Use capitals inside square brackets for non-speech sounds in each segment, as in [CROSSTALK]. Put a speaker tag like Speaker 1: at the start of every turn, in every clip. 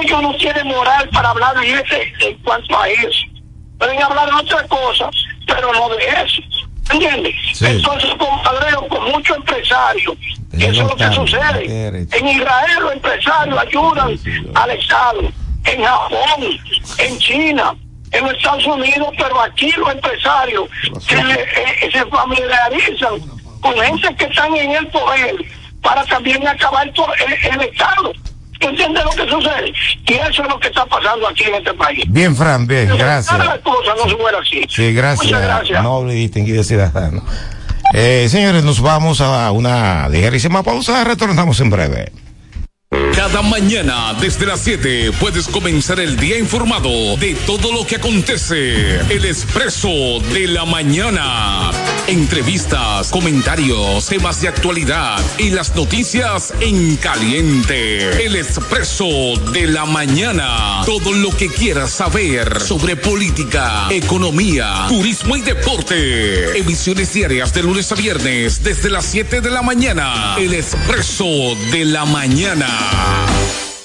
Speaker 1: ellos no tienen moral para hablar en, ese, en cuanto a eso. Pueden hablar de otra cosa, pero no de eso. ¿Entiendes? Entonces, compadreo, con muchos empresarios, eso es lo que sucede. En Israel los empresarios ayudan al Estado, en Japón, en China, en los Estados Unidos, pero aquí los empresarios se, eh, se familiarizan con gente que están en el poder para también acabar por el, el Estado. ¿Tú entiendes lo que sucede? Y eso es lo que está pasando aquí en este país.
Speaker 2: Bien, Fran, bien, gracias.
Speaker 1: Cada cosa no se así.
Speaker 2: Sí, gracias.
Speaker 1: Muchas gracias.
Speaker 2: Noble y distinguido ciudadano. Eh, señores, nos vamos a una ligerísima pausa. Retornamos en breve.
Speaker 3: Cada mañana desde las 7 puedes comenzar el día informado de todo lo que acontece. El expreso de la mañana. Entrevistas, comentarios, temas de actualidad y las noticias en caliente. El expreso de la mañana. Todo lo que quieras saber sobre política, economía, turismo y deporte. Emisiones diarias de lunes a viernes desde las 7 de la mañana. El expreso de la mañana.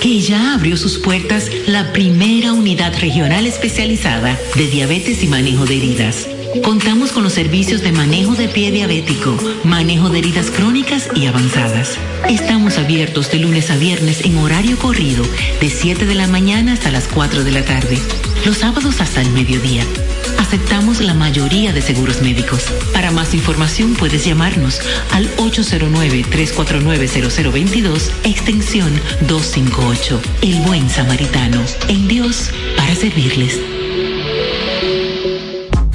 Speaker 4: que ya abrió sus puertas la primera unidad regional especializada de diabetes y manejo de heridas. Contamos con los servicios de manejo de pie diabético, manejo de heridas crónicas y avanzadas. Estamos abiertos de lunes a viernes en horario corrido, de 7 de la mañana hasta las 4 de la tarde. Los sábados hasta el mediodía. Aceptamos la mayoría de seguros médicos. Para más información puedes llamarnos al 809-349-0022, extensión 258. El buen samaritano. En Dios, para servirles.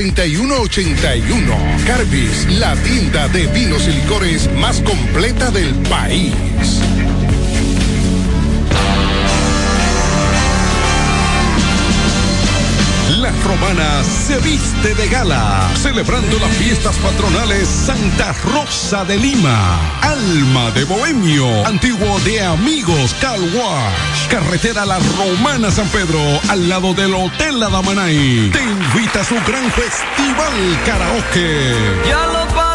Speaker 5: 6181. Carbis, la tienda de vinos y licores más completa del país. Romana se viste de gala, celebrando las fiestas patronales Santa Rosa de Lima, Alma de Bohemio, antiguo de Amigos Car Wash, carretera La Romana San Pedro, al lado del Hotel La Damanay. Te invita a su gran festival karaoke.
Speaker 6: Ya lo.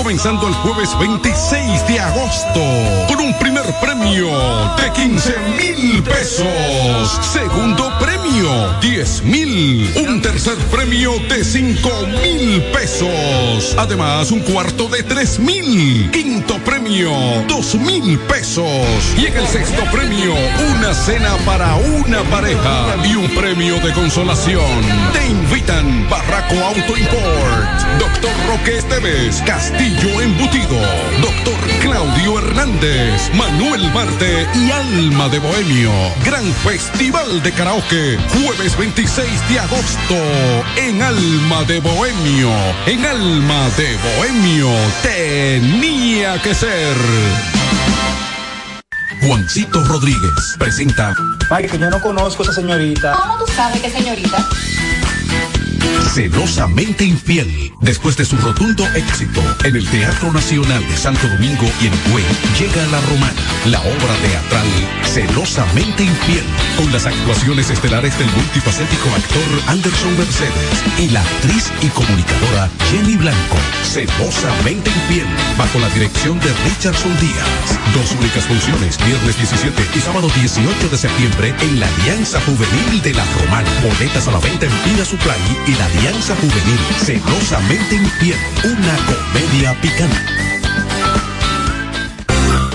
Speaker 5: Comenzando el jueves 26 de agosto con un primer
Speaker 7: premio de 15 mil pesos. Segundo premio, 10 mil. Un tercer premio de 5 mil pesos. Además, un cuarto de 3 mil. Quinto premio, 2 mil pesos. Y en el sexto premio, una cena para una pareja y un premio de consolación. Te invitan Barraco Auto Import, Doctor Roque Esteves, Castillo Embutido, Doctor Claudio Hernández, Manuel Marte y Alma de Bohemio. Gran Festival de Karaoke, jueves 26 de agosto, en Alma de Bohemio. En Alma de Bohemio tenía que ser. Juancito Rodríguez presenta.
Speaker 6: Mike, yo no conozco a esa señorita.
Speaker 8: ¿Cómo tú sabes qué señorita?
Speaker 7: Celosamente Infiel. Después de su rotundo éxito en el Teatro Nacional de Santo Domingo y en Hue, llega La Romana, la obra teatral Celosamente Infiel, con las actuaciones estelares del multifacético actor Anderson Mercedes y la actriz y comunicadora Jenny Blanco. Celosamente Infiel, bajo la dirección de Richardson Díaz. Dos únicas funciones, viernes 17 y sábado 18 de septiembre en la Alianza Juvenil de La Romana. Boletas a la venta en Pina Supply y la Alianza Juvenil Celosamente Infiel, una comedia picante.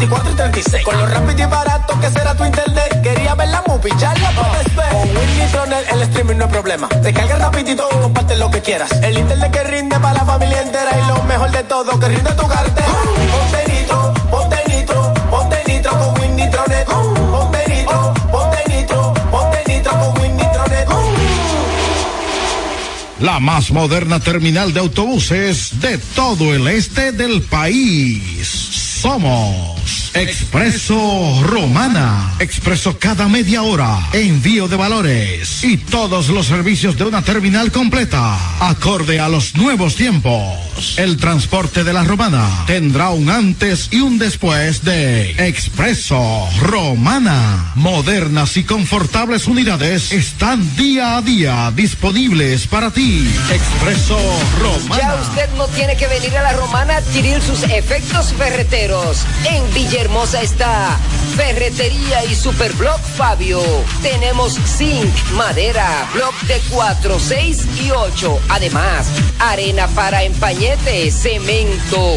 Speaker 9: 24 y 36. Con lo rápido y barato que será tu internet. Quería ver la movie, ya la puedes ver. Con Win Nitronet el streaming no es problema. Descarga rapidito y comparte lo que quieras. El internet que rinde para la familia entera y lo mejor de todo, que rinde tu cartera. Ponte nitro, ponte nitro, ponte nitro con Win Nitronet. Ponte nitro, ponte nitro, ponte nitro con Win Nitronet.
Speaker 10: La más moderna terminal de autobuses de todo el este del país. Somos Expreso Romana. Expreso cada media hora. Envío de valores. Y todos los servicios de una terminal completa. Acorde a los nuevos tiempos. El transporte de la Romana tendrá un antes y un después de Expreso Romana. Modernas y confortables unidades están día a día disponibles para ti. Expreso Romana.
Speaker 11: Ya usted no tiene que venir a la Romana a adquirir sus efectos ferreteros. En Villahermosa está Ferretería y Superblock Fabio. Tenemos zinc, madera, block de 4, 6 y 8. Además, arena para empañete, cemento,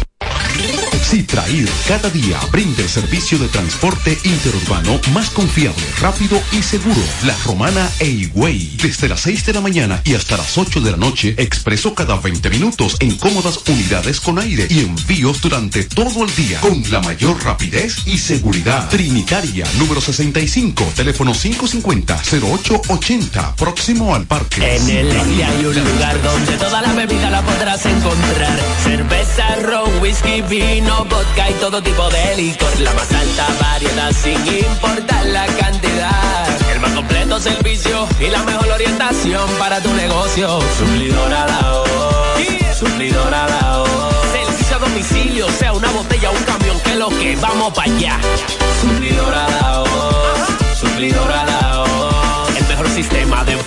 Speaker 7: Citrair cada día brinda el servicio de transporte interurbano más confiable, rápido y seguro. La Romana e Higüey. Desde las 6 de la mañana y hasta las 8 de la noche, expreso cada 20 minutos en cómodas unidades con aire y envíos durante todo el día con la mayor rapidez y seguridad. Trinitaria, número 65, teléfono 550-0880, próximo al parque.
Speaker 12: En el este hay un lugar donde toda la bebida la podrás encontrar. Cerveza, ron, whisky, vino, vodka y todo tipo de licor. La más alta variedad sin importar la cantidad. El más completo servicio y la mejor orientación para tu negocio. Suplidor a la voz. Suplidor a la voz. Servicio a domicilio, sea una botella o un camión, que lo que vamos para allá. Suplidor a la voz. Suplidor a la voz.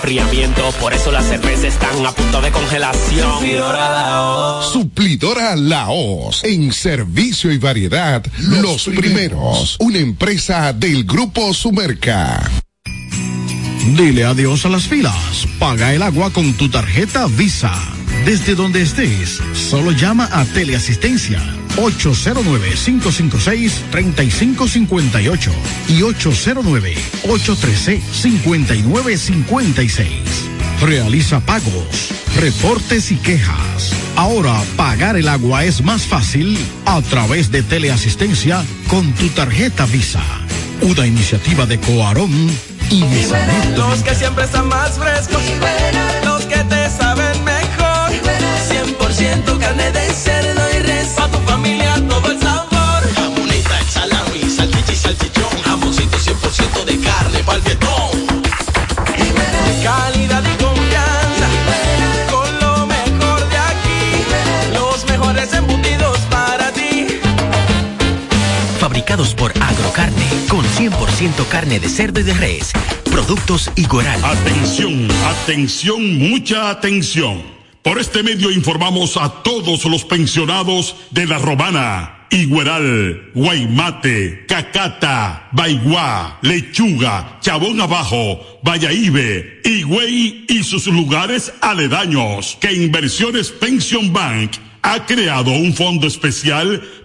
Speaker 12: Enfriamiento, por eso las cervezas están a punto de congelación. Suplidor a la voz.
Speaker 5: Suplidora Laos. En servicio y variedad, los, primeros. Una empresa del Grupo Sumerca.
Speaker 10: Dile adiós a las filas. Paga el agua con tu tarjeta Visa. Desde donde estés, solo llama a Teleasistencia 809-556-3558 y 809-813-5956. Realiza pagos, reportes y quejas. Ahora pagar el agua es más fácil a través de teleasistencia con tu tarjeta Visa. Una iniciativa de Coarón y Mesanet
Speaker 13: Los que siempre están más frescos. Los que te saben 100% carne de cerdo y de
Speaker 8: res. Productos Igueral.
Speaker 14: Atención, atención, mucha atención. Por este medio informamos a todos los pensionados de La Romana, Igueral, Guaymate, Cacata, Baigua, Lechuga, Chabón Abajo, Vallaíbe, Higüey y sus lugares aledaños que Inversiones Pension Bank ha creado un fondo especial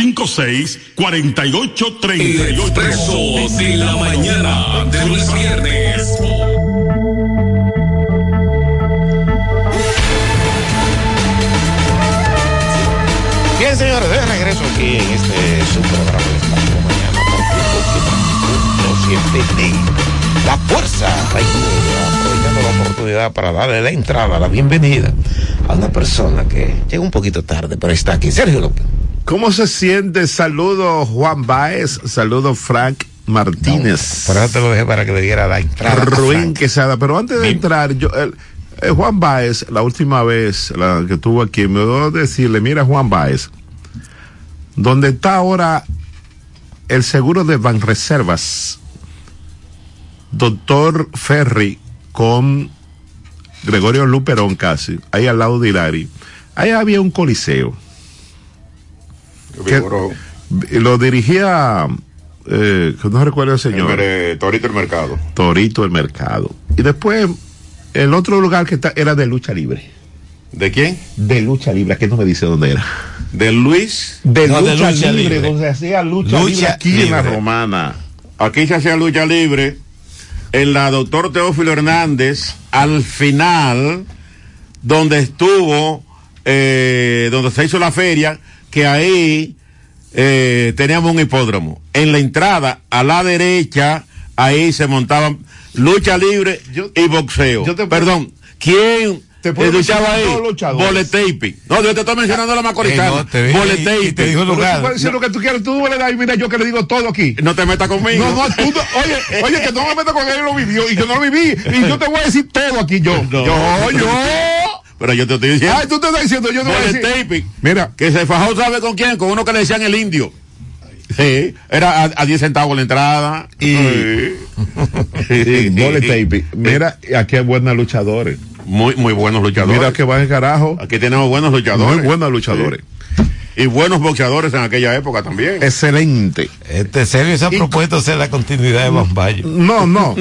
Speaker 14: 809-556-4838.
Speaker 3: Expreso de la mañana, de a viernes.
Speaker 2: Bien, señores, de regreso aquí en este su programa de Mañana. La fuerza aprovechando la oportunidad para darle la entrada, la bienvenida a una persona que llega un poquito tarde, pero está aquí. Sergio López.
Speaker 15: ¿Cómo se siente? Saludo Juan Baez, saludo Frank Martínez.
Speaker 2: Por eso te lo dejé para que le diera la entrada.
Speaker 15: Ruin. Quesada, pero antes de entrar, yo, el- Juan Baez, la última vez la que estuvo aquí, me dio decirle, mira Juan Baez, donde está ahora el seguro de Banreservas, doctor Ferry con Gregorio Luperón casi, ahí al lado de Hilari, ahí había un coliseo. Que- lo dirigía, eh, que no recuerdo el señor.
Speaker 16: Torito el Mercado.
Speaker 15: Torito el Mercado. Y después, el otro lugar que está era de lucha libre.
Speaker 16: ¿De quién?
Speaker 15: De lucha libre, aquí no me dice dónde era.
Speaker 16: De Luis.
Speaker 15: De,
Speaker 16: No,
Speaker 15: lucha,
Speaker 16: de lucha
Speaker 15: libre,
Speaker 16: libre.
Speaker 15: donde se hacía lucha, libre aquí en la romana.
Speaker 16: Aquí se hacía lucha libre. En la doctor Teófilo Hernández, al final, donde estuvo, eh, donde se hizo la feria, que ahí eh, teníamos un hipódromo. En la entrada, a la derecha, ahí se montaban lucha libre y boxeo. Perdón, ¿quién
Speaker 15: puedo
Speaker 16: eh, luchaba ahí? Boletepi. No, yo te estoy mencionando la
Speaker 15: Eh,
Speaker 16: macorizana.
Speaker 15: no, te y te digo lugar. tú decir lo que tú quieres, tú le das y mira yo que le digo todo aquí.
Speaker 16: No te metas conmigo.
Speaker 15: No, no, tú no- oye, oye, que no me meto con él, lo vivió y yo no lo viví. Y yo te voy a decir todo aquí, yo. Yo, yo.
Speaker 16: Pero yo te estoy diciendo.
Speaker 15: Ay, tú te estás diciendo, yo te voy a decir.
Speaker 16: Boletepi.
Speaker 15: Mira.
Speaker 16: Que se fajó, ¿sabe con quién? Con uno que le decían el indio. Sí, era a, a 10 centavos la entrada.
Speaker 15: Y. Boletepi. [LAUGHS] Mira, aquí hay buenos luchadores.
Speaker 16: Muy, muy buenos luchadores.
Speaker 15: Mira que va en carajo.
Speaker 16: Aquí tenemos buenos luchadores.
Speaker 15: Muy buenos luchadores.
Speaker 16: Y buenos boxeadores en aquella época también.
Speaker 15: Excelente.
Speaker 2: Este Sergio se ha propuesto ser la continuidad de Bambayo.
Speaker 15: No, no.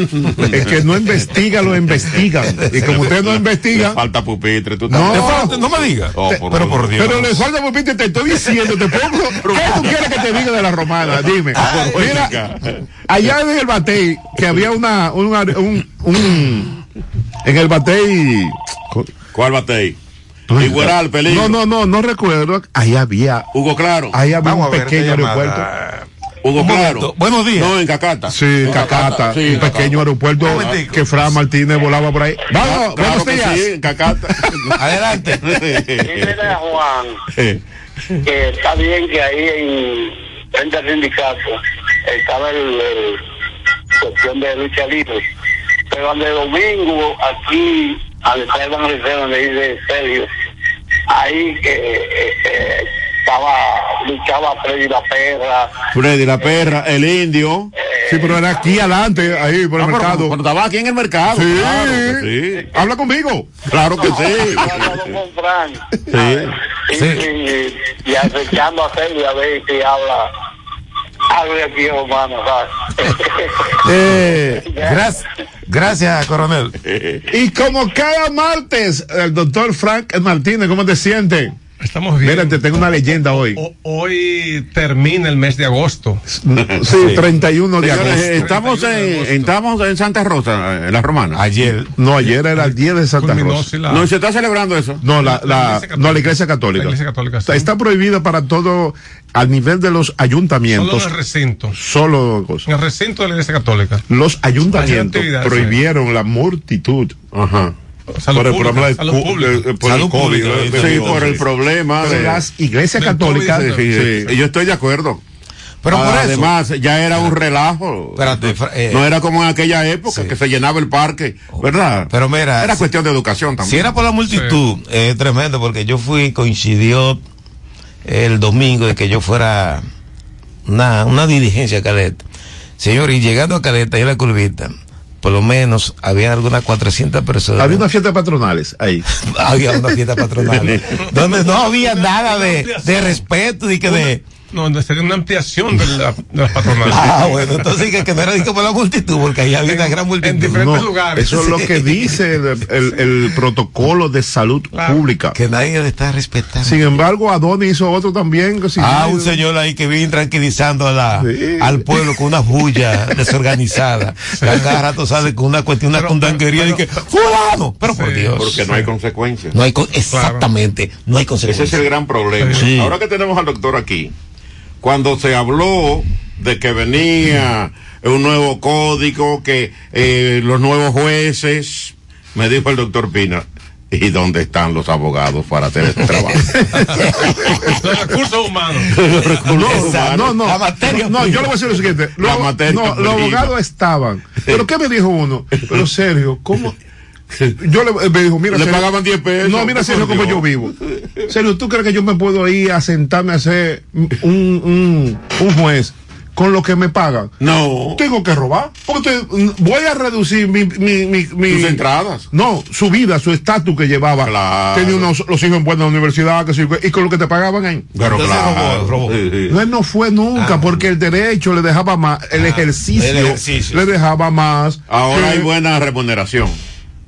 Speaker 15: Es que no investiga, lo investigan. [LAUGHS] Y como usted no investiga.
Speaker 16: Falta pupitre, tú
Speaker 15: No,
Speaker 16: estás-
Speaker 2: no me digas.
Speaker 16: Oh,
Speaker 2: pero por Dios.
Speaker 15: Pero le falta pupitre, te estoy diciendo, te pongo. [LAUGHS] ¿Qué tú quieres que te diga de la romana? Dime. Mira, allá en el batey, que había una, una- un, un, en el batey.
Speaker 16: ¿Cuál batey? Igueral, peligro.
Speaker 15: No, no, no, no recuerdo. Ahí había.
Speaker 16: Hugo Claro.
Speaker 15: Ahí había
Speaker 2: Vamos
Speaker 15: un pequeño aeropuerto.
Speaker 16: Hugo
Speaker 2: Un
Speaker 16: Claro.
Speaker 2: Buenos días.
Speaker 16: No, en Cacata.
Speaker 15: Sí, en Cacata,
Speaker 16: Sí,
Speaker 15: un pequeño aeropuerto que Fran Martínez volaba por ahí. Vamos,
Speaker 16: Claro
Speaker 15: buenos días.
Speaker 16: sí, en Cacata. [LAUGHS]
Speaker 2: Adelante.
Speaker 1: Dile a Juan que está bien que ahí en frente al sindicato estaba el, el cuestión de lucha libre. Pero donde domingo, aquí, al Esteban Liceo, donde dice Sergio, ahí que eh, eh, estaba, luchaba Freddy la perra.
Speaker 16: Freddy la perra, el indio.
Speaker 15: Sí, pero era aquí adelante, ahí por el
Speaker 16: Ah, pero
Speaker 15: mercado.
Speaker 16: Cuando estaba aquí en el mercado.
Speaker 15: Sí.
Speaker 16: Claro que sí.
Speaker 15: Habla conmigo.
Speaker 16: Claro que sí. [LAUGHS] Sí.
Speaker 1: Y, y, y acechando a Sergio a ver si habla [LAUGHS]
Speaker 2: Eh, gracias, gracias, coronel.
Speaker 15: Y como cada martes, el doctor Frank Martínez, ¿cómo te sientes?
Speaker 17: Estamos bien.
Speaker 15: Mira, te tengo una leyenda hoy.
Speaker 17: O- hoy termina el mes de agosto.
Speaker 15: Sí, 31 de
Speaker 16: Señores,
Speaker 15: agosto.
Speaker 16: estamos en, estamos en Santa Rosa, en la romana.
Speaker 2: Ayer.
Speaker 15: No, ayer era el día de Santa
Speaker 17: Culminó,
Speaker 15: Rosa.
Speaker 17: sí, la-
Speaker 16: No, y se está celebrando eso.
Speaker 15: No, la, la,
Speaker 17: La Iglesia Católica.
Speaker 15: no, la Iglesia Católica.
Speaker 17: La Iglesia Católica, sí.
Speaker 15: Está, está prohibida para todo, al nivel de los
Speaker 17: Solo
Speaker 15: ayuntamientos.
Speaker 17: en el recinto.
Speaker 15: Solo.
Speaker 17: En el recinto de la Iglesia Católica.
Speaker 15: Los ayuntamientos prohibieron la multitud.
Speaker 16: Ajá.
Speaker 17: Salud
Speaker 15: por el problema del de- por
Speaker 2: Salud
Speaker 15: el COVID.
Speaker 2: pública,
Speaker 15: de-
Speaker 2: sí,
Speaker 16: por el problema de...
Speaker 15: las iglesias católicas.
Speaker 17: COVID,
Speaker 16: Sí,
Speaker 15: sí.
Speaker 16: Yo estoy de acuerdo.
Speaker 2: Pero por eso.
Speaker 16: Además, ya era un relajo.
Speaker 2: Espérate, eh,
Speaker 16: no era como en aquella época
Speaker 2: sí.
Speaker 16: que se llenaba el parque, ¿verdad?
Speaker 2: Pero mira,
Speaker 16: era
Speaker 2: si-
Speaker 16: cuestión de educación también.
Speaker 2: Si era por la multitud, es tremendo porque yo fui, coincidió el domingo de que yo fuera una, una diligencia a Caleta. Señor, y llegando a Caleta y a la curvita, por lo menos había algunas 400 personas.
Speaker 15: Había una fiesta patronales ahí. [LAUGHS]
Speaker 2: había una fiesta patronal [LAUGHS] donde no había nada de, de respeto y que de
Speaker 17: No, sería una ampliación de, la, de las patronales. [LAUGHS]
Speaker 2: ah bueno entonces que, que no era como la multitud porque ahí había una gran multitud
Speaker 17: en diferentes lugares.
Speaker 15: Eso es lo que dice el, el- el protocolo de salud
Speaker 17: Claro.
Speaker 15: pública.
Speaker 2: que nadie le está respetando
Speaker 15: Sin embargo, Adoni hizo otro también. que
Speaker 2: Ah, un señor ahí que viene tranquilizando a la,
Speaker 15: Sí.
Speaker 2: al pueblo con una bulla [LAUGHS] desorganizada. Cada rato sale con una cuestión, una
Speaker 17: Pero-
Speaker 2: condanguería y que, ¡Fulano! Pero por. Dios.
Speaker 16: Porque no hay consecuencias.
Speaker 2: No hay con- exactamente, no hay
Speaker 16: Ese es
Speaker 2: consecuencias.
Speaker 16: el gran problema.
Speaker 2: Sí.
Speaker 16: Ahora que tenemos al doctor aquí, cuando se habló de que venía un nuevo código, que eh, los nuevos jueces, me dijo el doctor Pina, ¿y dónde están los abogados para hacer este trabajo? [LAUGHS]
Speaker 17: Los recursos humanos. [LAUGHS]
Speaker 16: Los recursos
Speaker 15: No,
Speaker 16: humanos.
Speaker 15: no, no.
Speaker 2: La materia
Speaker 15: no,
Speaker 2: prima.
Speaker 15: yo le voy a decir lo siguiente.
Speaker 16: La
Speaker 15: Los,
Speaker 16: materia
Speaker 15: no, los abogados estaban. Pero ¿qué me dijo uno? Pero Sergio, ¿cómo? Yo le me dijo, mira,
Speaker 16: Le pagaban 10 pesos.
Speaker 15: No, mira, Sergio, como yo vivo. [LAUGHS] Sergio, ¿tú crees que yo me puedo ir a sentarme a hacer un, un, un juez con lo que me pagan?
Speaker 16: No.
Speaker 15: Tengo que robar. Porque te- voy a reducir mi, mi, mi, mi-
Speaker 16: Sus entradas.
Speaker 15: No, su vida, su estatus que llevaba.
Speaker 16: Claro.
Speaker 15: Tenía unos, los hijos en buena universidad, que sí, y con lo que te pagaban ahí.
Speaker 16: Pero
Speaker 2: Entonces
Speaker 16: claro.
Speaker 2: robó, robó.
Speaker 16: Sí, sí.
Speaker 15: No, él no fue nunca, porque el derecho le dejaba más, el, ejercicio,
Speaker 2: el ejercicio.
Speaker 15: le dejaba más.
Speaker 16: Ahora
Speaker 15: que-
Speaker 16: hay buena remuneración.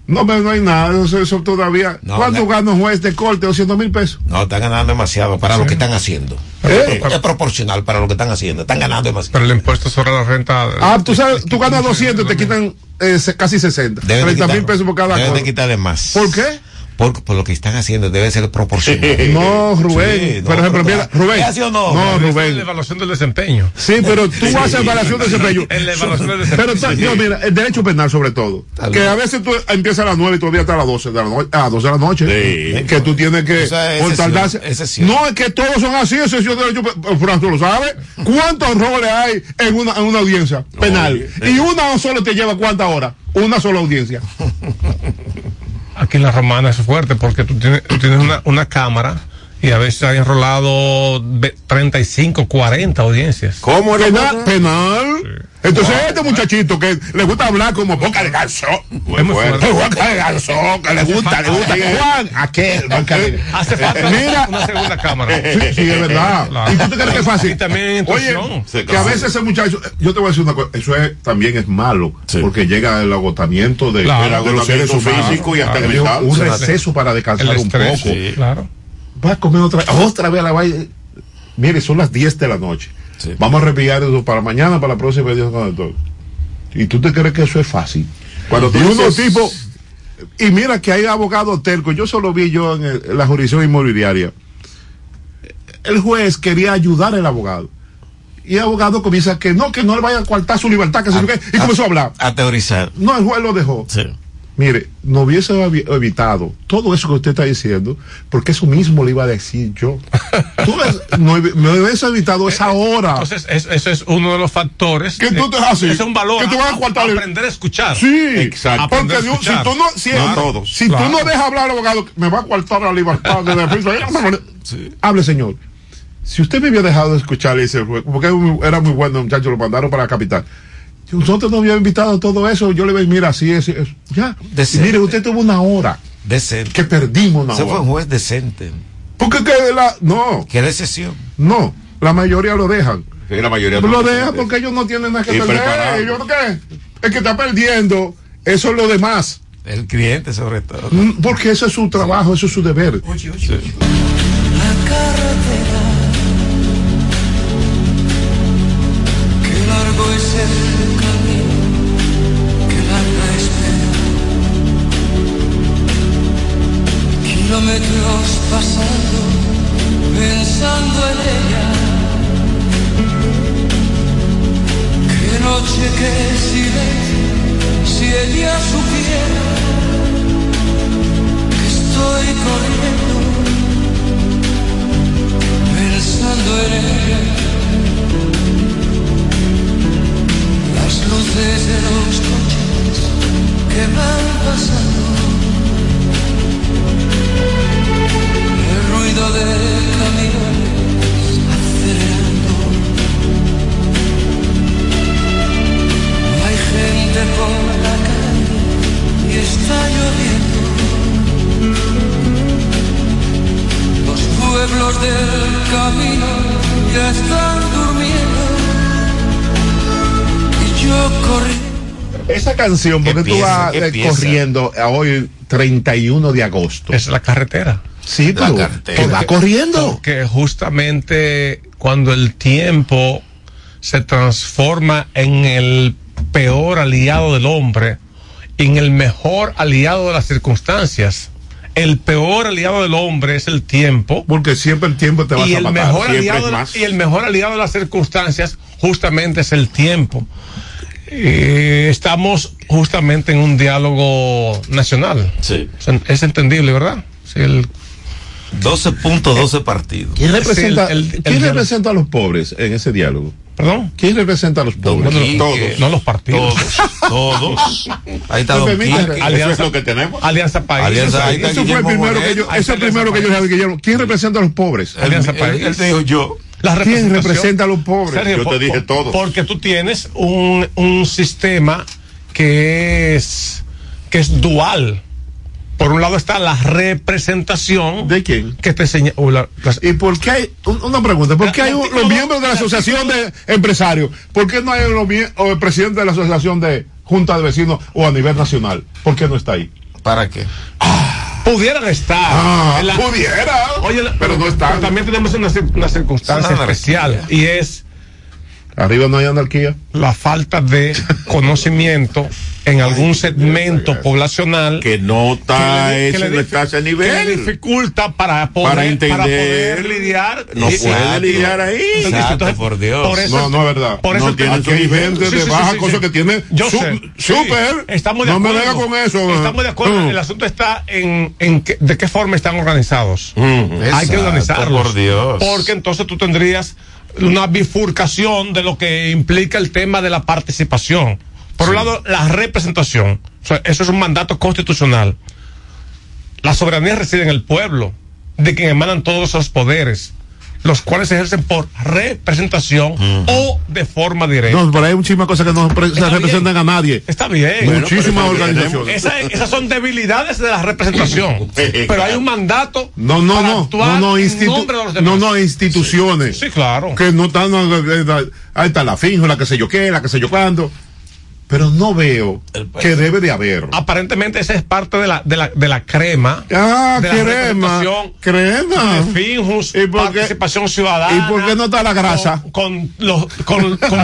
Speaker 15: No, pero no hay nada, eso, eso todavía.
Speaker 2: No,
Speaker 15: ¿Cuánto gana un juez de corte? 200 mil pesos.
Speaker 2: No, están ganando demasiado para lo que están haciendo.
Speaker 15: ¿Eh?
Speaker 2: Es proporcional para lo que están haciendo. Están ganando demasiado.
Speaker 17: Pero el impuesto sobre la renta.
Speaker 15: Ah, tú sabes, tú ganas 200, te quitan eh, casi 60.
Speaker 2: Deben de
Speaker 15: 30 mil pesos por cada
Speaker 2: deben de quitarle más.
Speaker 15: ¿Por qué?
Speaker 2: Por, por lo que están haciendo debe ser proporcional. [LAUGHS]
Speaker 15: No, Rubén.
Speaker 2: Sí, no,
Speaker 15: por ejemplo,
Speaker 2: pero-
Speaker 15: mira, Rubén.
Speaker 2: ¿Es así o no?
Speaker 15: No,
Speaker 17: Es La
Speaker 15: Rubén.
Speaker 17: evaluación del desempeño.
Speaker 15: Sí, pero tú haces evaluación de desempeño.
Speaker 17: En la evaluación del
Speaker 15: Pero
Speaker 17: desempeño.
Speaker 15: no, mira, el derecho penal sobre todo.
Speaker 2: Tal
Speaker 15: Que
Speaker 2: vez.
Speaker 15: a veces tú empiezas a las 9 y todavía hasta a las 12 de la noche. A 12 de la noche.
Speaker 16: Sí.
Speaker 15: Que tú tienes que
Speaker 2: O sea,
Speaker 15: por tardarse. No, es que todos son así, excepción de derecho penal. Fran, tú lo sabes. ¿Cuántos roles hay en una, en una audiencia penal? Y una solo te lleva cuántas horas? Una sola audiencia. [LAUGHS]
Speaker 17: Aquí en la romana es fuerte porque tú tienes, tienes una, una cámara y a veces hay enrolado ve- 35, 40 audiencias.
Speaker 16: ¿Cómo es la
Speaker 15: Penal. penal. Entonces, este muchachito que le gusta hablar como boca de garzón.
Speaker 17: Es muy fuerte.
Speaker 15: Boca de garzón, que le gusta, le gusta. Juan, aquel, de-
Speaker 17: Hace falta
Speaker 15: Mira.
Speaker 17: una segunda cámara. [LAUGHS]
Speaker 15: Sí, sí, es verdad.
Speaker 17: Claro.
Speaker 15: ¿Y tú te crees que es fácil?
Speaker 17: Y también en
Speaker 15: Oye, que a veces ese muchacho, yo te voy a decir una cosa, eso es, también es malo, porque llega el agotamiento de,
Speaker 17: Claro,
Speaker 15: de los seres
Speaker 16: agotamiento físico y hasta
Speaker 15: Claro,
Speaker 16: mental.
Speaker 15: Un receso para descansar
Speaker 17: El
Speaker 15: un poco.
Speaker 17: sí, claro.
Speaker 15: Va a comer otra, otra vez a la vaina. Mire, son las 10 de la noche.
Speaker 2: Sí.
Speaker 15: Vamos a repiar eso para mañana, para la próxima. ¿Y tú te crees que eso es fácil?
Speaker 16: Cuando tú
Speaker 15: unos tipos, y mira que hay abogados tercos, yo solo vi yo en, el- en la jurisdicción inmobiliaria. El juez quería ayudar al abogado. Y el abogado comienza que no, que no le vaya a coartar su libertad, que se qué, y comenzó a hablar.
Speaker 2: A teorizar.
Speaker 15: No, el juez lo dejó.
Speaker 2: Sí.
Speaker 15: Mire, no hubiese evi- evitado todo eso que usted está diciendo, porque eso mismo le iba a decir yo. [LAUGHS] Tú ves, no, me hubiese evitado esa hora.
Speaker 17: Entonces, es- eso es uno de los factores.
Speaker 15: Que tú te así,
Speaker 17: Es un valor.
Speaker 15: que tú vas a cuartar
Speaker 17: aprender a escuchar.
Speaker 15: Sí,
Speaker 17: Aprender
Speaker 15: porque si tú no, si,
Speaker 17: todos.
Speaker 15: si
Speaker 17: Claro.
Speaker 15: tú no dejas hablar al abogado, me va a coartar la libertad de defensa. [LAUGHS] Hable, señor. Si usted me había dejado de escuchar, porque era muy, bueno, muchacho, lo mandaron para la capital. Si Nosotros no habíamos invitado todo eso, yo le voy, mira, así es, es- ya. Y mire, usted tuvo una hora
Speaker 2: Decente.
Speaker 15: que perdimos una
Speaker 2: Ese fue
Speaker 15: hora.
Speaker 2: un juez decente.
Speaker 15: Porque que la, no,
Speaker 2: Qué decisión.
Speaker 15: no, la mayoría lo dejan.
Speaker 16: Sí, la mayoría
Speaker 15: Lo
Speaker 16: no-
Speaker 15: dejan porque ellos no tienen nada que perder.
Speaker 16: preparado.
Speaker 15: Ellos, ¿qué? El que está perdiendo, eso es lo demás.
Speaker 2: El cliente, sobre todo.
Speaker 15: Mm, Porque eso es su trabajo, eso es su deber.
Speaker 18: Qué
Speaker 15: Esa canción, porque tú vas eh, corriendo a hoy 31 de agosto.
Speaker 17: Es la carretera.
Speaker 15: Sí,
Speaker 2: La
Speaker 15: pero
Speaker 2: carretera.
Speaker 15: que va corriendo.
Speaker 17: Porque justamente cuando el tiempo se transforma en el peor aliado del hombre, en el mejor aliado de las circunstancias. El peor aliado del hombre es el tiempo.
Speaker 15: Porque siempre el tiempo te va a matar.
Speaker 17: mejor
Speaker 15: Siempre
Speaker 17: aliado
Speaker 15: es
Speaker 17: de la-
Speaker 15: más.
Speaker 17: y el mejor aliado de las circunstancias justamente es el tiempo. Eh, estamos justamente en un diálogo nacional.
Speaker 2: Sí.
Speaker 17: Es entendible, ¿verdad? Sí, el-
Speaker 2: 12.12 partidos.
Speaker 15: ¿Quién representa,
Speaker 17: el- el-
Speaker 15: ¿quién
Speaker 17: el diálogo.
Speaker 15: representa a los pobres en ese diálogo?
Speaker 17: ¿Perdón?
Speaker 15: ¿Quién representa a los pobres?
Speaker 2: Quique.
Speaker 15: Todos.
Speaker 17: No los partidos.
Speaker 2: Todos. Todos. [LAUGHS] Ahí está
Speaker 15: ¿Me
Speaker 2: Don? Quique.
Speaker 15: Alianza-
Speaker 16: Eso es lo que tenemos.
Speaker 17: Alianza País.
Speaker 2: Alianza- ahí está
Speaker 15: Eso fue el
Speaker 2: Guillermo
Speaker 15: primero que yo, eso primero que yo Guillermo. ¿Quién representa a los pobres?
Speaker 17: Alianza País.
Speaker 2: él te dijo yo.
Speaker 17: La
Speaker 15: ¿Quién representa a los pobres?
Speaker 17: Sergio,
Speaker 16: Yo te dije todo.
Speaker 17: Porque tú tienes un, un sistema que es que es dual. Por un lado está la representación
Speaker 15: ¿De quién?
Speaker 17: que te enseña la-
Speaker 15: ¿Y por qué hay, un- una pregunta, ¿por qué hay un- los miembros de la asociación de empresarios? ¿Por qué no hay los o el presidente de la asociación de junta de vecinos o a nivel nacional? ¿Por qué no está ahí?
Speaker 2: ¿Para qué?
Speaker 17: Pudieran estar.
Speaker 15: Ah,
Speaker 17: la-
Speaker 15: pudiera,
Speaker 17: Oye,
Speaker 15: pero no están.
Speaker 17: también tenemos una, una circunstancia especial y es
Speaker 15: Arriba no hay anarquía.
Speaker 17: la falta de conocimiento en algún segmento poblacional
Speaker 16: Que no está
Speaker 17: que le- que
Speaker 16: ese,
Speaker 17: le
Speaker 16: no
Speaker 17: dif-
Speaker 16: está a ese
Speaker 17: que le
Speaker 16: nivel.
Speaker 17: dificulta para poder,
Speaker 16: Para entender.
Speaker 17: poder lidiar.
Speaker 16: No
Speaker 17: Y-
Speaker 16: puede
Speaker 17: y-
Speaker 16: lidiar ahí.
Speaker 2: Exacto, por Dios.
Speaker 17: por eso-
Speaker 15: No, no es verdad.
Speaker 17: Por eso
Speaker 16: No tiene
Speaker 15: Aquí hay
Speaker 16: nivel.
Speaker 15: gente
Speaker 17: Sí,
Speaker 15: de
Speaker 17: sí,
Speaker 15: baja
Speaker 17: sí,
Speaker 15: cosa
Speaker 17: sí.
Speaker 15: que tiene
Speaker 17: Yo
Speaker 15: su-
Speaker 17: sé.
Speaker 15: súper.
Speaker 17: Sí, estamos de
Speaker 15: no me
Speaker 17: acuerdo.
Speaker 15: venga con eso.
Speaker 17: Estamos de acuerdo.
Speaker 15: Mm.
Speaker 17: El asunto está en, en que- de qué forma están organizados.
Speaker 16: Mm.
Speaker 17: Hay que
Speaker 2: Exacto,
Speaker 17: organizarlos.
Speaker 2: por Dios.
Speaker 17: Porque entonces tú tendrías una bifurcación de lo que implica el tema de la participación. Por un lado, la representación. O sea, eso es un mandato constitucional. La soberanía reside en el pueblo, de quien emanan todos esos poderes, los cuales se ejercen por representación o de forma directa.
Speaker 15: No, pero hay muchísimas cosas que no se representan a nadie.
Speaker 17: Está bien.
Speaker 15: Muchísimas organizaciones.
Speaker 17: Esa- esas son debilidades de la representación. [LAUGHS] Pero hay un mandato.
Speaker 15: No, no,
Speaker 17: para
Speaker 15: no,
Speaker 17: actuar
Speaker 15: no, no,
Speaker 17: en nombre de los demás.
Speaker 15: no, no, instituciones.
Speaker 17: Sí, claro.
Speaker 15: Que no están, ahí está la finjo, la que sé yo qué, la que sé yo cuándo. Pero no veo que debe de haber.
Speaker 17: Aparentemente esa es parte de la, de la, de la crema.
Speaker 15: Ah,
Speaker 17: de
Speaker 15: crema. Crema.
Speaker 17: de Finjus,
Speaker 15: ¿Y por qué-
Speaker 17: participación ciudadana.
Speaker 15: ¿Y por qué no está la grasa?
Speaker 17: Con, con los, con, con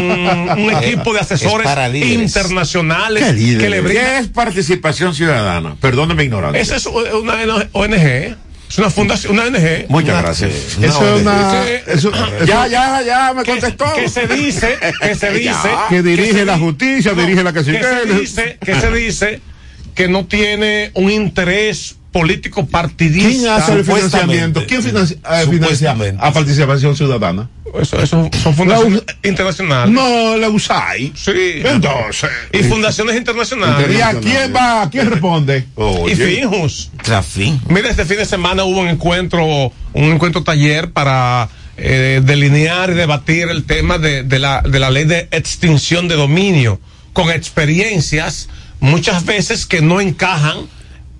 Speaker 17: un [LAUGHS] equipo de asesores
Speaker 2: Es para líderes.
Speaker 17: internacionales
Speaker 15: ¿Qué líderes?
Speaker 17: que le
Speaker 16: ¿Qué
Speaker 17: brindan.
Speaker 16: es participación ciudadana? Perdóneme ignorancia.
Speaker 17: Esa es una ONG. Es una fundación, una ONG.
Speaker 16: Muchas gracias.
Speaker 15: Eso es una.
Speaker 17: Que-
Speaker 15: eso-
Speaker 16: Ya, ya, ya, me
Speaker 17: que-
Speaker 16: contestó.
Speaker 17: Que se dice, que se [LAUGHS] dice.
Speaker 15: que dirige
Speaker 17: se
Speaker 15: la justicia, dirige la
Speaker 17: que se
Speaker 15: casitela.
Speaker 17: dice, que se dice que no tiene un interés político partidista.
Speaker 15: ¿Quién hace el financiamiento? ¿Quién financia, eh, financia a participación ciudadana?
Speaker 17: Eso, eso son fundaciones internacionales.
Speaker 15: No, la USAID.
Speaker 17: Sí.
Speaker 15: Entonces.
Speaker 17: Y fundaciones internacionales.
Speaker 15: ¿Y a quién va? ¿A quién responde?
Speaker 17: Y Finjus.
Speaker 2: Trafín.
Speaker 17: Mira, este fin de semana hubo un encuentro, un encuentro taller para eh, delinear y debatir el tema de, de la, de la ley de extinción de dominio, con experiencias muchas veces que no encajan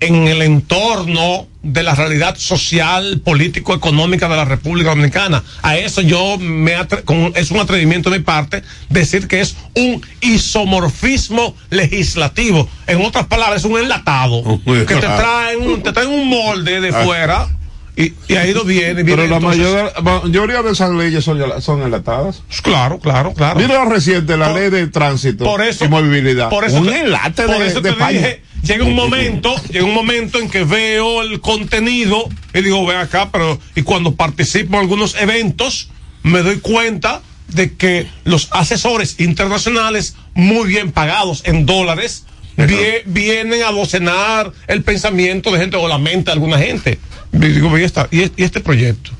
Speaker 17: en el entorno de la realidad social, político, económica de la República Dominicana. A eso yo me atre- con- es un atrevimiento de mi parte decir que es un isomorfismo legislativo. En otras palabras, es un enlatado [LAUGHS] que te traen, un- te traen un molde de
Speaker 15: Ah.
Speaker 17: fuera y, y ahí lo viene. viene
Speaker 15: Pero la
Speaker 17: entonces-
Speaker 15: mayoría de esas leyes son, son enlatadas.
Speaker 17: Claro, claro, claro.
Speaker 15: Mira reciente, la ley de tránsito
Speaker 17: por eso,
Speaker 15: y movilidad.
Speaker 17: Por eso
Speaker 15: un
Speaker 17: te-
Speaker 15: enlate
Speaker 17: por
Speaker 15: de,
Speaker 17: eso
Speaker 15: de
Speaker 17: te
Speaker 15: España.
Speaker 17: dije, llega un momento, llega un momento en que veo el contenido y digo, ven acá, pero y cuando participo en algunos eventos me doy cuenta de que los asesores internacionales muy bien pagados en dólares vie- vienen a docenar el pensamiento de gente o la mente de alguna gente. Y digo, ¿y, esta- y, y este proyecto?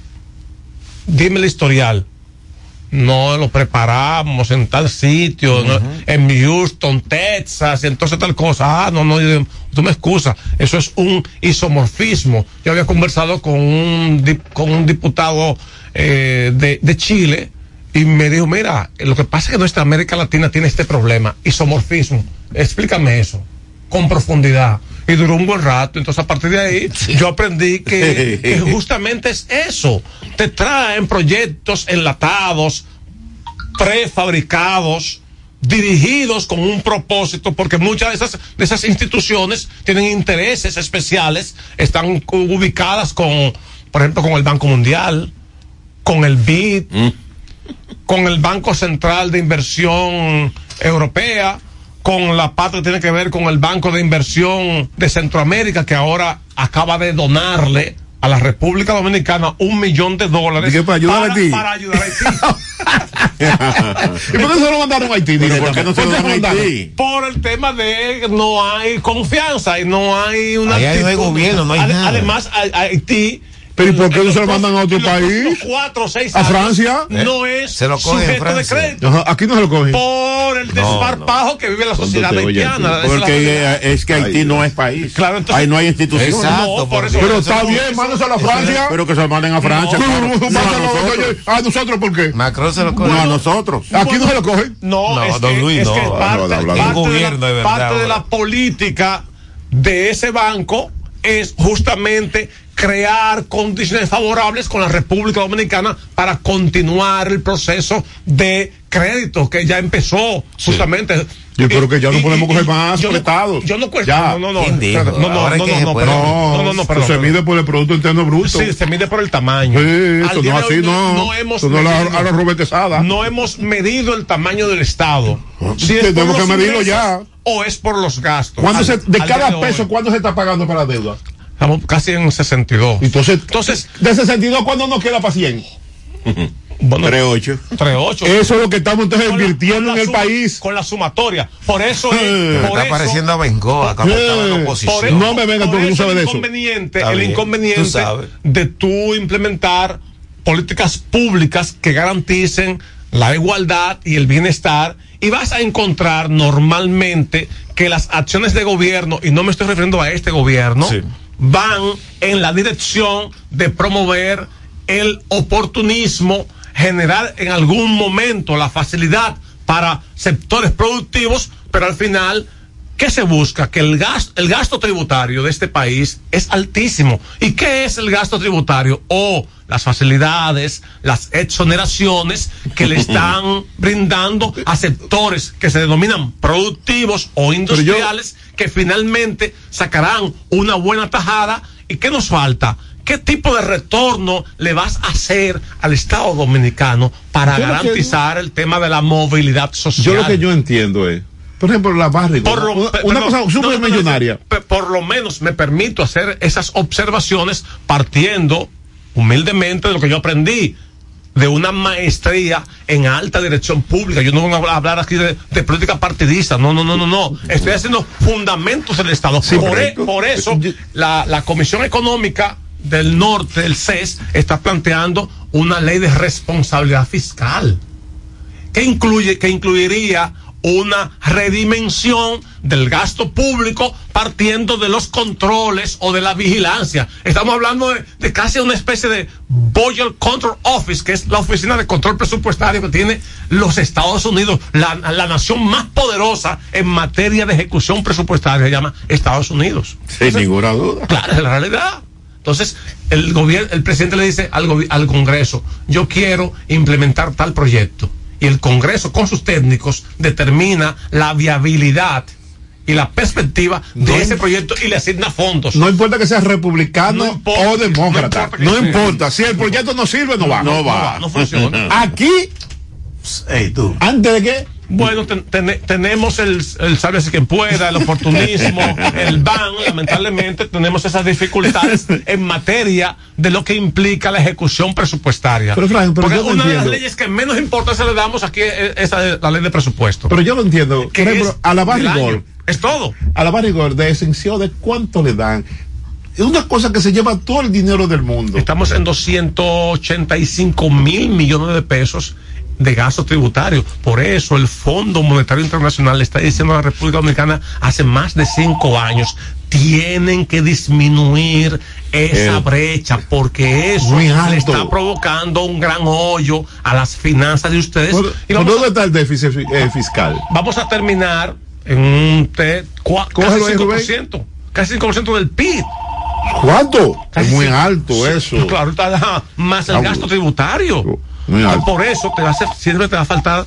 Speaker 17: Dime el historial no lo preparamos en tal sitio, ¿no? en Houston, Texas, y entonces tal cosa. Ah, no, no, tú me excusas. Eso es un isomorfismo. Yo había conversado con un, dip- con un diputado eh, de, de Chile y me dijo, mira, lo que pasa es que nuestra América Latina tiene este problema, isomorfismo. Explícame eso, con profundidad. Y duró un buen rato. Entonces, a partir de ahí, yo aprendí que, que [LAUGHS] justamente es eso. Te traen proyectos enlatados, prefabricados, dirigidos con un propósito, porque muchas de esas, de esas instituciones tienen intereses especiales, están ubicadas con, por ejemplo, con el Banco Mundial, con el BID, con el Banco Central de Inversión Europea, con la parte que tiene que ver con el Banco de Inversión de Centroamérica, que ahora acaba de donarle a la República Dominicana un millón de dólares
Speaker 15: ¿Y qué, para ayudar a Haití?
Speaker 17: para ayudar a Haití. [LAUGHS]
Speaker 15: ¿Y por qué se lo mandaron a Haití?
Speaker 16: Pero ¿por qué no se lo dan a
Speaker 15: mandaron?
Speaker 16: Haití?
Speaker 17: Por el tema de que no hay confianza y no hay una
Speaker 2: Ahí no hay gobierno, no hay nada.
Speaker 17: Además, a- a Haití.
Speaker 15: ¿Pero y por qué no se lo mandan a otro país?
Speaker 17: Cuatro seis
Speaker 15: ¿A
Speaker 17: años
Speaker 15: Francia?
Speaker 17: No
Speaker 2: Eh,
Speaker 17: es
Speaker 2: se lo cogen en
Speaker 17: sujeto de crédito.
Speaker 15: Ajá, Aquí no se lo cogen.
Speaker 17: Por el desparpajo que vive la sociedad haitiana. Esa es la
Speaker 16: Porque eh, es que Haití no es país.
Speaker 17: Claro, entonces-
Speaker 16: Ahí no hay instituciones.
Speaker 2: Exacto,
Speaker 17: No, por eso-
Speaker 15: Pero está bien, mándaselo a Francia.
Speaker 16: Pero que se lo manden a Francia. A nosotros.
Speaker 15: oye, ¿A nosotros por qué?
Speaker 2: Macron se lo coge.
Speaker 16: No, a nosotros.
Speaker 15: Aquí no se lo cogen.
Speaker 17: No,
Speaker 2: No,
Speaker 17: es
Speaker 2: don
Speaker 17: que,
Speaker 2: Luis,
Speaker 17: es
Speaker 2: no.
Speaker 17: que
Speaker 2: No,
Speaker 17: parte, de,
Speaker 2: gobierno de
Speaker 17: la,
Speaker 2: verdad
Speaker 17: parte de
Speaker 2: ahora.
Speaker 17: la política de ese banco es justamente crear condiciones favorables con la República Dominicana para continuar el proceso de crédito que ya empezó justamente.
Speaker 15: Yo creo que ya no podemos
Speaker 17: y-
Speaker 15: coger más
Speaker 17: yo no-
Speaker 15: prestados.
Speaker 17: Yo no cuestiono. No, no, no. No, no, no, no,
Speaker 2: se
Speaker 17: no.
Speaker 15: No, se mide por el Producto Interno Bruto.
Speaker 17: Sí, se mide por el tamaño.
Speaker 15: Eso no así, no.
Speaker 17: no hemos
Speaker 15: Eso no
Speaker 17: medido. No hemos medido el tamaño del Estado. Si es
Speaker 15: Tenemos que medirlo
Speaker 17: ingresos
Speaker 15: ya.
Speaker 17: O es por los gastos.
Speaker 15: ¿Cuánto
Speaker 17: Al-
Speaker 15: se- de cada peso,
Speaker 17: hoy.
Speaker 15: ¿cuánto se está pagando para la deuda?
Speaker 17: Estamos casi en 62.
Speaker 15: Entonces,
Speaker 17: Entonces,
Speaker 15: de 62, ¿cuándo nos queda para 100? [LAUGHS]
Speaker 17: bueno,
Speaker 16: 3-8.
Speaker 17: 3-8.
Speaker 15: Eso es lo que estamos entonces invirtiendo en el
Speaker 17: suma-
Speaker 15: país.
Speaker 17: Con la sumatoria. Por eso es.
Speaker 15: Eh,
Speaker 17: por
Speaker 2: Está
Speaker 17: eso-
Speaker 2: pareciendo a Bengoa cuando estaba en la
Speaker 15: Eh,
Speaker 17: Por
Speaker 2: oposición.
Speaker 17: eso-
Speaker 15: No me vengas
Speaker 17: por
Speaker 15: porque no sabes
Speaker 17: el
Speaker 15: de eso.
Speaker 17: inconveniente, el inconveniente
Speaker 2: tú
Speaker 17: de tú implementar políticas públicas que garanticen la igualdad y el bienestar y vas a encontrar normalmente que las acciones de gobierno, y no me estoy refiriendo a este gobierno,
Speaker 2: Sí.
Speaker 17: Van en la dirección de promover el oportunismo, generar en algún momento la facilidad para sectores productivos, pero al final ¿Qué se busca? Que el gasto, el gasto tributario de este país es altísimo. ¿Y qué es el gasto tributario? O las facilidades, las exoneraciones que le [LAUGHS] están brindando a sectores que se denominan productivos o industriales que finalmente sacarán una buena tajada. ¿Y qué nos falta? ¿Qué tipo de retorno le vas a hacer al Estado dominicano para
Speaker 15: Yo lo que-
Speaker 17: garantizar el tema de la movilidad social?
Speaker 15: Yo lo que yo entiendo es Por ejemplo, la barriga.
Speaker 17: Por lo-
Speaker 15: una,
Speaker 17: pe-
Speaker 15: una
Speaker 17: perdón,
Speaker 15: cosa súper
Speaker 17: no, no, no,
Speaker 15: millonaria.
Speaker 17: por lo menos me permito hacer esas observaciones partiendo humildemente de lo que yo aprendí de una maestría en alta dirección pública. Yo no voy a hablar aquí de, de política partidista. No, no, no, no, no. Estoy haciendo fundamentos del Estado. por, e- por eso la, la Comisión Económica del Norte, el CES, está planteando una ley de responsabilidad fiscal que incluye, que incluiría una redimensión del gasto público partiendo de los controles o de la vigilancia. Estamos hablando de, de casi una especie de Budget Control Office, que es la oficina de control presupuestario que tiene los Estados Unidos, la, la nación más poderosa en materia de ejecución presupuestaria, se llama Estados Unidos.
Speaker 16: Sin ninguna duda.
Speaker 17: Claro, es la realidad. Entonces, el gobierno, el presidente le dice al, al Congreso, yo quiero implementar tal proyecto. Y el Congreso, con sus técnicos, determina la viabilidad y la perspectiva de
Speaker 15: No
Speaker 17: ese proyecto y le asigna fondos.
Speaker 15: No importa que sea republicano
Speaker 17: No importa,
Speaker 15: o demócrata.
Speaker 17: no importa
Speaker 15: No. Si el proyecto no sirve, no va.
Speaker 16: No va.
Speaker 17: No funciona.
Speaker 15: Aquí,
Speaker 2: Ey, tú.
Speaker 15: antes de que.
Speaker 17: Bueno, ten- ten- tenemos el, el sálvese quien pueda, el oportunismo, [LAUGHS] el ban, lamentablemente tenemos esas dificultades en materia de lo que implica la ejecución presupuestaria.
Speaker 15: Pero, Frank, pero
Speaker 17: Porque una de las leyes que menos importancia le damos aquí es la ley de presupuesto.
Speaker 15: Pero yo lo entiendo. Por ejemplo, a la barrigol.
Speaker 17: Es todo.
Speaker 15: A la barrigol de exención de cuánto le dan. Es una cosa que se lleva todo el dinero del mundo.
Speaker 17: Estamos en 285 mil millones de pesos de gasto tributario. Por eso el Fondo Monetario Internacional le está diciendo a la República Dominicana hace más de cinco años, tienen que disminuir esa
Speaker 15: El-
Speaker 17: brecha porque eso le está provocando un gran hoyo a las finanzas de ustedes.
Speaker 15: ¿Por,
Speaker 17: y
Speaker 15: por dónde está el déficit fi- eh, fiscal?
Speaker 17: vamos a terminar en un te- cua- casi
Speaker 15: Cógelo ahí,
Speaker 17: 5%, casi 5% del PIB.
Speaker 15: ¿Cuánto?
Speaker 17: Casi
Speaker 15: Es muy alto eso.
Speaker 17: Claro, da más el gasto tributario.
Speaker 15: Muy alto.
Speaker 17: Por eso te va a hacer, siempre te va a faltar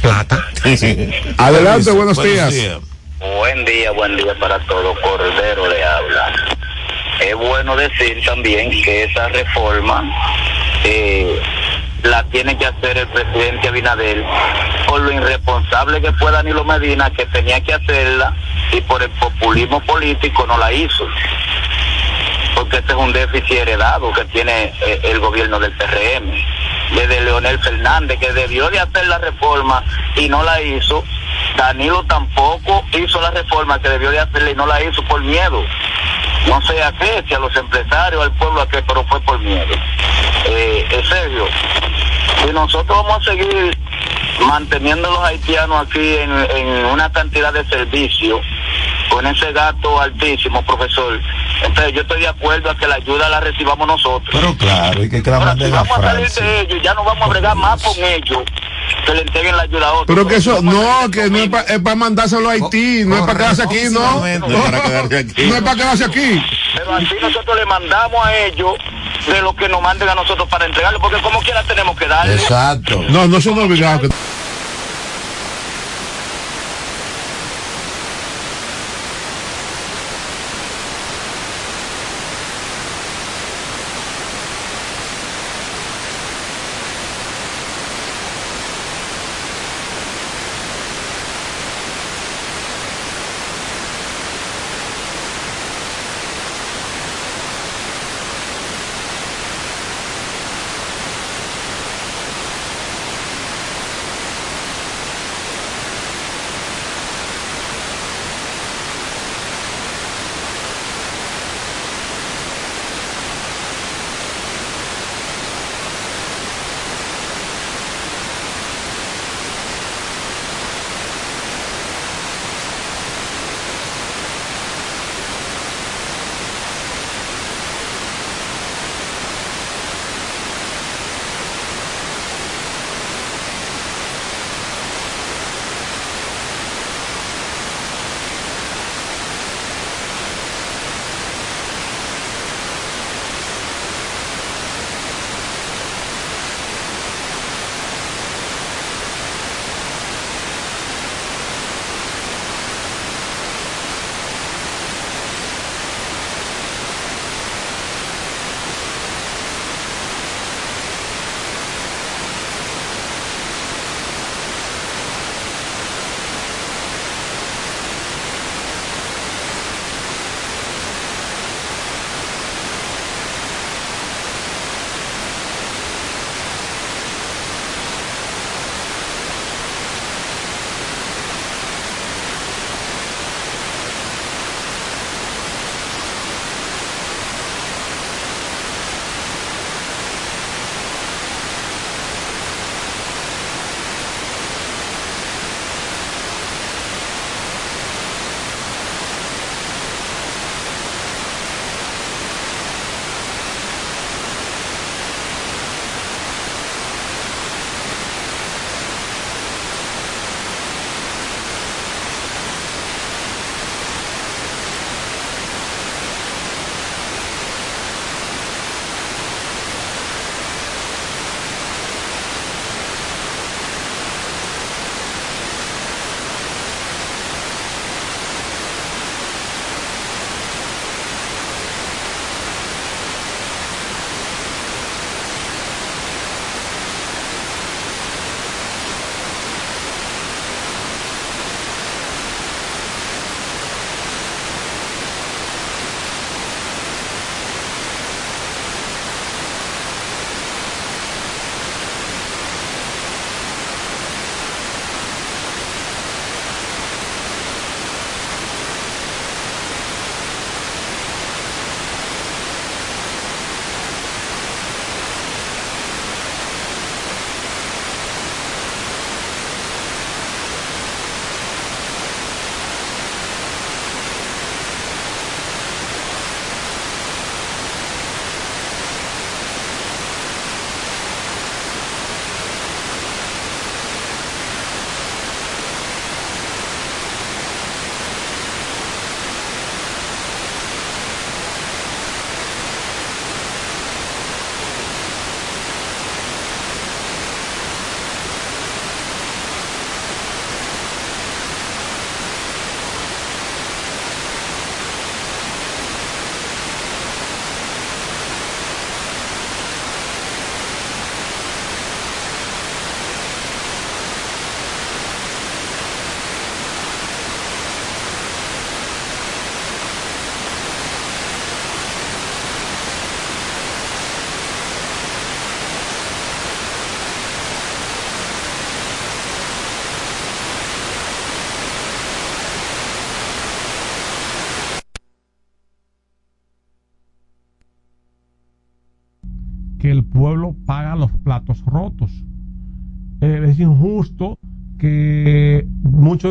Speaker 17: plata. [LAUGHS]
Speaker 15: Adelante, buenos días.
Speaker 19: Buen día, buen día para todos. Cordero le habla. Es bueno decir también que esa reforma eh, la tiene que hacer el presidente Abinader por lo irresponsable que fue Danilo Medina, que tenía que hacerla y por el populismo político no la hizo. Porque este es un déficit heredado que tiene eh, el gobierno del PRM, desde Leonel Fernández, que debió de hacer la reforma y no la hizo. Danilo tampoco hizo la reforma que debió de hacerla y no la hizo por miedo. No sé a qué, si a los empresarios, al pueblo a qué, pero fue por miedo. Eh, en serio, si nosotros vamos a seguir manteniendo a los haitianos aquí en, en una cantidad de servicios, con ese gasto altísimo, profesor, entonces yo estoy de acuerdo a que la ayuda la recibamos nosotros.
Speaker 2: Pero claro, y que, que la
Speaker 19: Ahora, si vamos a salir de ellos, ya no vamos a bregar más con ellos, que le entreguen la ayuda a otros.
Speaker 15: Pero que eso, no, que no es para mandárselo a Haití, no es para quedarse aquí, no.
Speaker 16: No es para quedarse aquí.
Speaker 15: No es para quedarse aquí.
Speaker 19: Pero así nosotros le mandamos a ellos de lo que nos manden a nosotros para entregarlo, porque como quiera tenemos que darle.
Speaker 2: Exacto.
Speaker 15: No, no son obligados. que-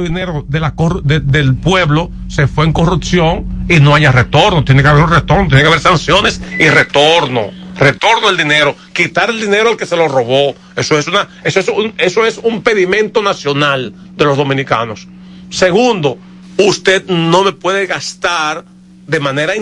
Speaker 17: dinero de la del pueblo se fue en corrupción y no haya retorno. Tiene que haber un retorno, tiene que haber sanciones y retorno. Retorno del dinero, quitar el dinero al que se lo robó. Eso es una, eso es un, eso es un pedimento nacional de los dominicanos. Segundo, usted no me puede gastar de manera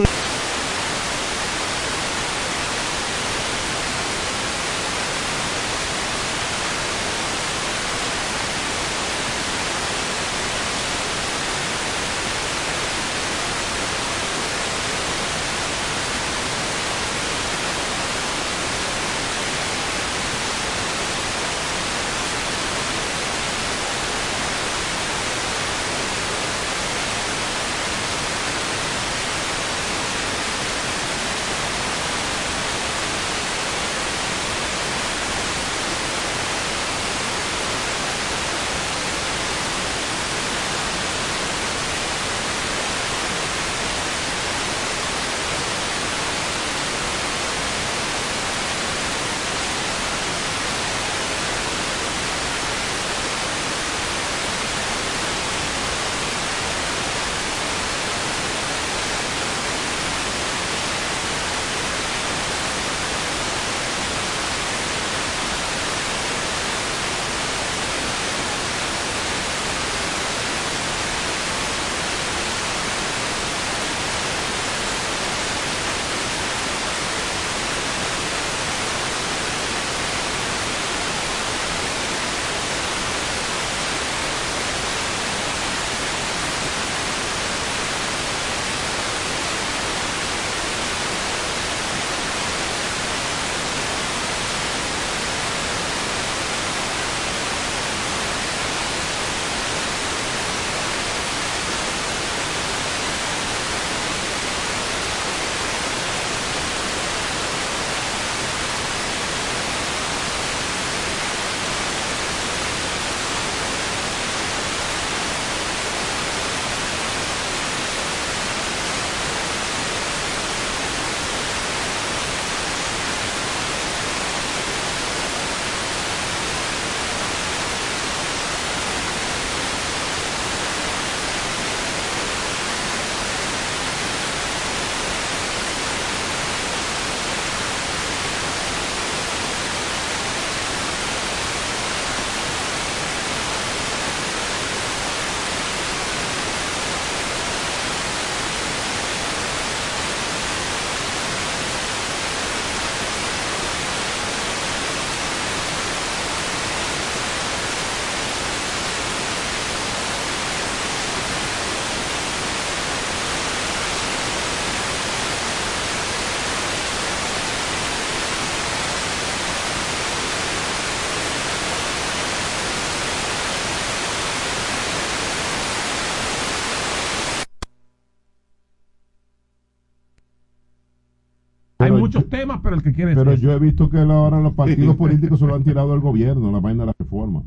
Speaker 17: muchos temas, pero el que quiere
Speaker 15: Pero
Speaker 17: decir-
Speaker 15: yo he visto que ahora los partidos políticos se lo han tirado al gobierno, la vaina de la reforma.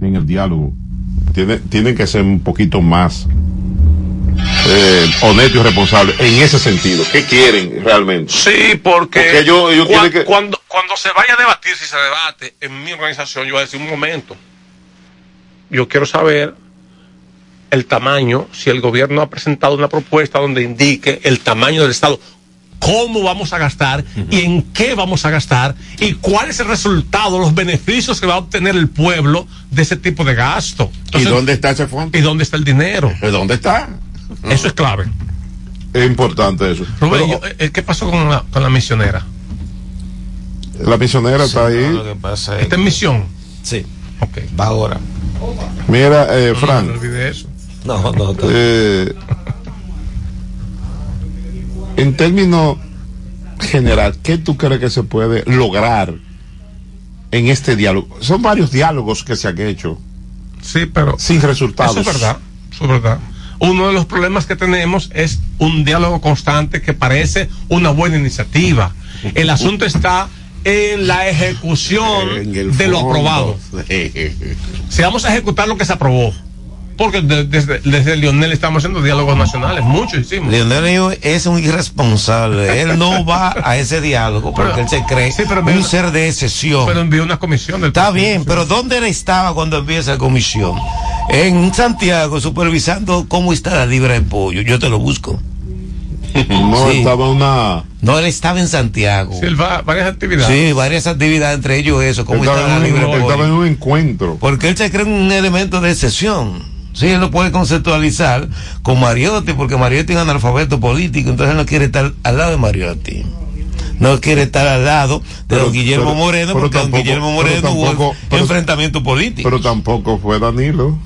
Speaker 15: En el diálogo. Tiene- tienen que ser un poquito más eh, honestos y responsables en ese sentido. ¿Qué quieren realmente?
Speaker 17: Sí, porque,
Speaker 15: Porque ellos- ellos
Speaker 17: cua-
Speaker 15: quieren que-
Speaker 17: cuando, cuando se vaya a debatir, si se debate en mi organización, yo voy a decir un momento. Yo quiero saber el tamaño, si el gobierno ha presentado una propuesta donde indique el tamaño del Estado, cómo vamos a gastar y en qué vamos a gastar y cuál es el resultado, los beneficios que va a obtener el pueblo de ese tipo de gasto.
Speaker 16: ¿Y dónde está ese fondo?
Speaker 17: ¿Y dónde está el dinero?
Speaker 16: ¿De dónde está?
Speaker 17: Eso es clave.
Speaker 15: Es importante eso.
Speaker 17: Rubén,
Speaker 15: Pero,
Speaker 17: yo- eh, ¿qué pasó con la, con la misionera?
Speaker 15: la misionera está ahí.
Speaker 2: Lo que pasa es
Speaker 17: ¿Está en misión?
Speaker 2: Sí. Va ahora.
Speaker 15: Mira, eh,
Speaker 17: No,
Speaker 15: Frank.
Speaker 17: no olvide eso.
Speaker 2: No, no.
Speaker 15: Eh, en términos general, ¿qué tú crees que se puede lograr en este diálogo? Son varios diálogos que se han hecho.
Speaker 17: Sí, pero.
Speaker 15: Sin resultados.
Speaker 17: Eso es verdad. Eso es verdad. Uno de los problemas que tenemos es un diálogo constante que parece una buena iniciativa. El asunto está en la ejecución
Speaker 16: En
Speaker 17: de lo aprobado. [LAUGHS] Si vamos a ejecutar lo que se aprobó, Porque de- desde, desde Lionel estamos haciendo diálogos nacionales, muchos hicimos.
Speaker 2: Leonel es un irresponsable. Él no [LAUGHS] va a ese diálogo porque él se cree un ser de excepción.
Speaker 17: Pero envió una comisión del
Speaker 2: Está bien, pero ¿dónde él estaba cuando envió esa comisión? En Santiago, supervisando cómo está la libra de pollo. Yo te lo busco. [LAUGHS]
Speaker 15: No,
Speaker 2: Sí.
Speaker 15: estaba una.
Speaker 2: No, él estaba en Santiago.
Speaker 17: Sí, él va varias actividades.
Speaker 2: Sí, varias actividades, entre ellos eso, cómo
Speaker 15: Estaba
Speaker 2: está la
Speaker 15: en un-
Speaker 2: libra de
Speaker 15: estaba en un encuentro.
Speaker 2: Porque él se cree un elemento de excepción. Sí, él lo puede conceptualizar con Mariotti, porque Mariotti es un analfabeto político, entonces él no quiere estar al lado de Mariotti. No quiere estar al lado de don Guillermo Moreno,
Speaker 15: pero
Speaker 2: porque don Guillermo Moreno hubo
Speaker 15: tampoco- pero-
Speaker 2: enfrentamiento político.
Speaker 15: Pero tampoco fue Danilo.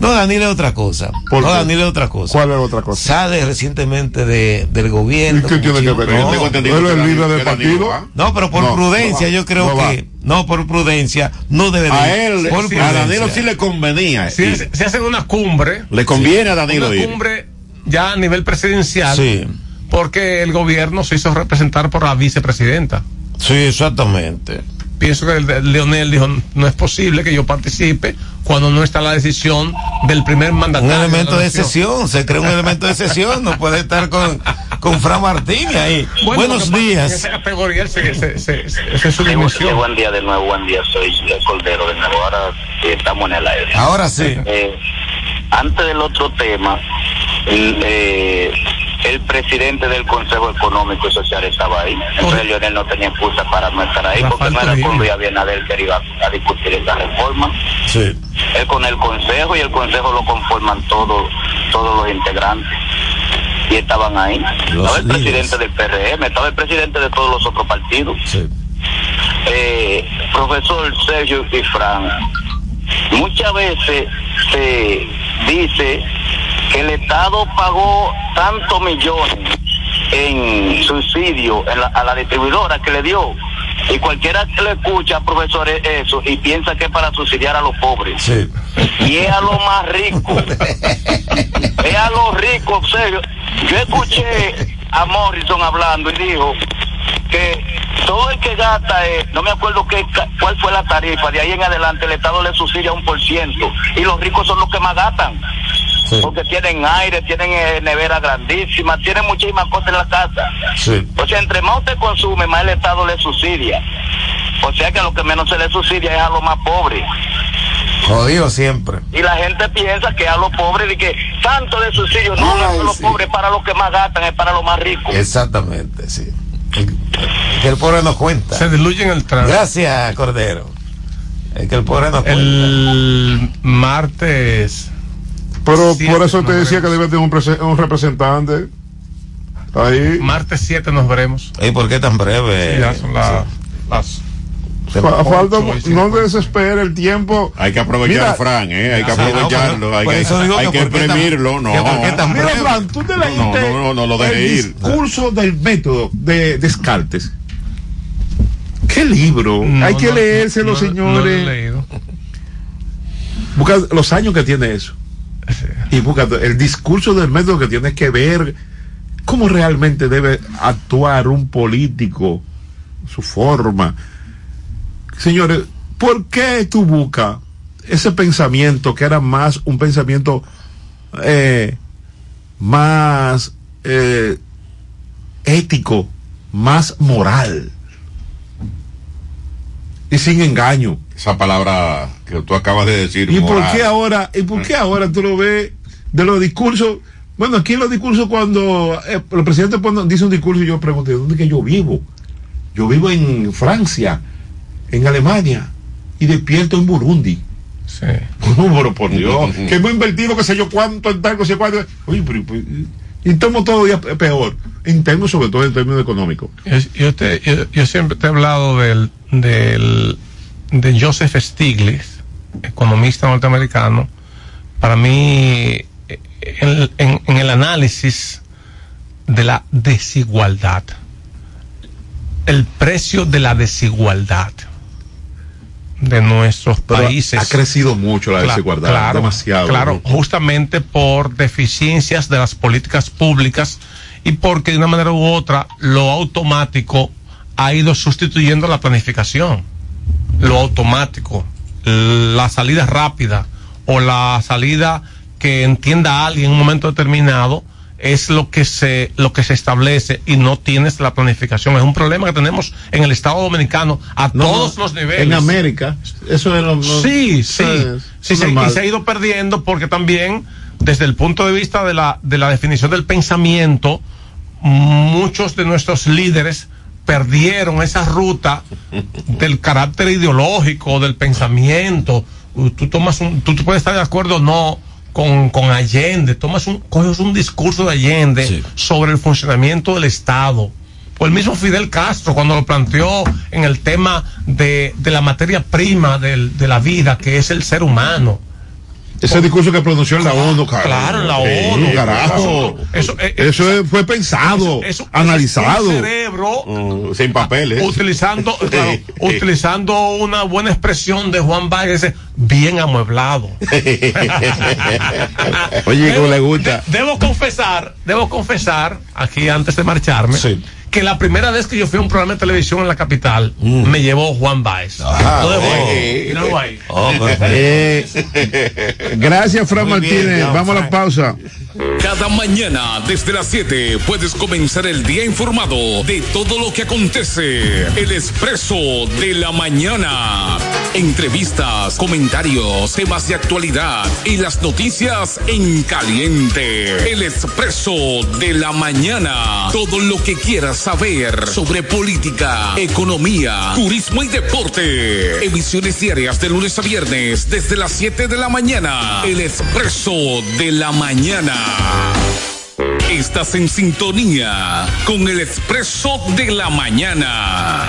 Speaker 2: No, Danilo es otra cosa.
Speaker 15: ¿Por
Speaker 2: No,
Speaker 15: qué?
Speaker 2: Danilo es otra cosa.
Speaker 15: ¿Cuál es otra cosa?
Speaker 2: Sale recientemente de, del gobierno.
Speaker 15: ¿Y qué tiene que ver?
Speaker 2: No, no,
Speaker 15: va.
Speaker 2: No, pero por
Speaker 15: No,
Speaker 2: prudencia
Speaker 15: no va,
Speaker 2: yo creo
Speaker 15: no va.
Speaker 2: que no por prudencia no debe de
Speaker 16: A él,
Speaker 2: Por
Speaker 16: a. Danilo sí le convenía.
Speaker 17: Si,
Speaker 16: ir.
Speaker 17: se hacen una cumbre.
Speaker 16: Le conviene a Danilo
Speaker 17: Una
Speaker 16: ir.
Speaker 17: cumbre ya a nivel presidencial.
Speaker 2: Sí.
Speaker 17: Porque el gobierno se hizo representar por la vicepresidenta.
Speaker 2: Sí, exactamente.
Speaker 17: Pienso que el, el Leonel dijo, no es posible que yo participe cuando no está la decisión del primer
Speaker 2: Un
Speaker 17: mandatario.
Speaker 2: elemento
Speaker 17: la
Speaker 2: de excepción, se crea un elemento de excepción, no puede estar con, con Fran Martín ahí.
Speaker 17: Bueno,
Speaker 2: Buenos
Speaker 17: En
Speaker 2: días.
Speaker 17: esa categoría se, se, se- se- esa es su
Speaker 19: buen día de nuevo, buen día, soy el Cordero de nuevo. Ahora estamos en el aire.
Speaker 2: Ahora sí.
Speaker 19: Eh, antes del otro tema, el, eh, el presidente del Consejo Económico y Social estaba ahí. Entonces Leonel no tenía excusa para no estar ahí, porque no era con Luis Abinader que iba a discutir esta reforma.
Speaker 2: Sí.
Speaker 19: Él con el Consejo y el Consejo lo conforman todos todos los integrantes. Y estaban ahí. estaba el presidente del PRM, estaba el presidente de todos los otros partidos. Eh, profesor Sergio y Fran, muchas veces se dice que el Estado pagó tantos millones en subsidio en la- a la distribuidora que le dio. Y cualquiera que le escucha, profesor, es eso y piensa que es para subsidiar a los pobres.
Speaker 2: Sí.
Speaker 19: Y es a los más ricos. [LAUGHS] es a los ricos, serio. Yo escuché a Morrison hablando y dijo que todo el que gasta, eh, no me acuerdo qué, cuál fue la tarifa, de ahí en adelante el Estado le subsidia un por ciento y los ricos son los que más gastan. Porque tienen aire, tienen eh, nevera grandísima, tienen muchísimas cosas en la casa.
Speaker 2: Sí.
Speaker 19: O sea, entre más usted consume, más el Estado le subsidia. O sea que a lo que menos se le subsidia es a los más pobres.
Speaker 2: Jodido siempre.
Speaker 19: Y la gente piensa que a los pobres, y que tanto de subsidio no es a los pobres, para los que más gastan, es para los más ricos.
Speaker 2: Exactamente, sí. Que el pobre no cuenta.
Speaker 17: Se diluye en el tramo.
Speaker 2: Gracias, Cordero. Es que el pobre no cuenta.
Speaker 17: El martes.
Speaker 15: Pero por eso te decía que debe tener un, prese- un representante. Ahí.
Speaker 17: Martes 7 nos veremos.
Speaker 2: ¿Y por qué tan breve?
Speaker 17: Sí, ya son la- las.
Speaker 15: Fa- falta, no desespere el tiempo.
Speaker 16: Hay que aprovechar
Speaker 15: Mira,
Speaker 16: a Fran, ¿eh? Hay que aprovecharlo.
Speaker 15: no,
Speaker 16: hay que, hay
Speaker 15: que
Speaker 16: que
Speaker 15: por qué tan-
Speaker 16: exprimirlo. No,
Speaker 15: que por qué tan
Speaker 16: Mira,
Speaker 15: breve.
Speaker 16: Fran,
Speaker 15: tú te
Speaker 16: no,
Speaker 15: leíste
Speaker 16: no, no, no lo
Speaker 15: el
Speaker 16: ir.
Speaker 15: discurso del método de Descartes. ¿Qué libro?
Speaker 17: No,
Speaker 15: Hay que
Speaker 17: no,
Speaker 15: leérselo,
Speaker 17: no, no lo he
Speaker 15: señores.
Speaker 17: leído.
Speaker 15: Busca los años que tiene eso. Y busca el discurso del método que tiene que ver cómo realmente debe actuar un político, su forma. Señores, ¿por qué tú buscas ese pensamiento que era más un pensamiento eh, más eh, ético, más moral y sin engaño?
Speaker 16: Esa palabra que tú acabas de decir.
Speaker 15: ¿Y por
Speaker 16: moral.
Speaker 15: qué ahora, y por qué ahora tú lo ves de los discursos? Bueno, aquí en los discursos cuando eh, el presidente dice un discurso y yo pregunto, ¿dónde es que yo vivo? Yo vivo en Francia, en Alemania y despierto en Burundi.
Speaker 17: Sí.
Speaker 15: No, [LAUGHS] pero por [LAUGHS] Dios, que hemos invertido, qué sé yo, cuánto en tal, no sé cuánto. Oye, pero, pero, y estamos todo día peor, en términos, sobre todo en términos económicos.
Speaker 17: Yo, yo te- yo- yo siempre te he hablado del, del, de Joseph Stiglitz, economista norteamericano. Para mí, en, en- en el análisis de la desigualdad, el precio de la desigualdad de nuestros
Speaker 15: Pero
Speaker 17: países.
Speaker 15: ha crecido mucho la desigualdad,
Speaker 17: claro,
Speaker 15: demasiado.
Speaker 17: Claro,
Speaker 15: ¿no?
Speaker 17: justamente por deficiencias de las políticas públicas y porque de una manera u otra lo automático ha ido sustituyendo la planificación. Lo automático, la salida rápida o la salida que entienda alguien en un momento determinado es lo que se lo que se establece y no tienes la planificación. Es un problema que tenemos en el Estado Dominicano a
Speaker 16: No,
Speaker 17: todos
Speaker 16: no,
Speaker 17: los niveles.
Speaker 16: En América. Eso es lo. lo-
Speaker 17: Sí, sí.
Speaker 16: es
Speaker 17: Sí, se, y se ha ido perdiendo porque también, desde el punto de vista de la, de la definición del pensamiento, muchos de nuestros líderes perdieron esa ruta del carácter ideológico, del pensamiento. Uh, Tú tomas un, tú, puedes estar de acuerdo o no con, con Allende, tomas un, coges un discurso de Allende sobre el funcionamiento del Estado. O el mismo Fidel Castro cuando lo planteó en el tema de, de la materia prima del- de la vida, que es el ser humano.
Speaker 15: Ese discurso que pronunció en la ONU, carajo.
Speaker 17: Claro, en la
Speaker 15: Sí,
Speaker 17: ONU.
Speaker 15: carajo.
Speaker 17: Eso, eh,
Speaker 15: Eso es- fue pensado,
Speaker 17: eso-
Speaker 15: analizado.
Speaker 17: el cerebro
Speaker 16: Mm, sin papeles.
Speaker 17: utilizando [LAUGHS] claro, utilizando una buena expresión de Juan Baez bien amueblado [LAUGHS] [LAUGHS]
Speaker 15: Oye, ¿cómo le gusta?
Speaker 17: debo confesar debo confesar aquí antes de marcharme que la primera vez que yo fui a un programa de televisión en la capital me llevó Juan Baez.
Speaker 15: Eh, gracias, Fran
Speaker 3: bien,
Speaker 15: Martínez.
Speaker 3: ya,
Speaker 15: Vamos a la pausa.
Speaker 3: Cada mañana desde las 7 puedes comenzar el día informado de todo lo que acontece. El expreso de la mañana. Entrevistas, comentarios, temas de actualidad y las noticias en caliente. El expreso de la mañana. Todo lo que quieras saber sobre política, economía, turismo y deporte. Emisiones diarias de lunes a viernes desde las 7 de la mañana. El expreso de la mañana. Estás en sintonía con el expreso de la mañana.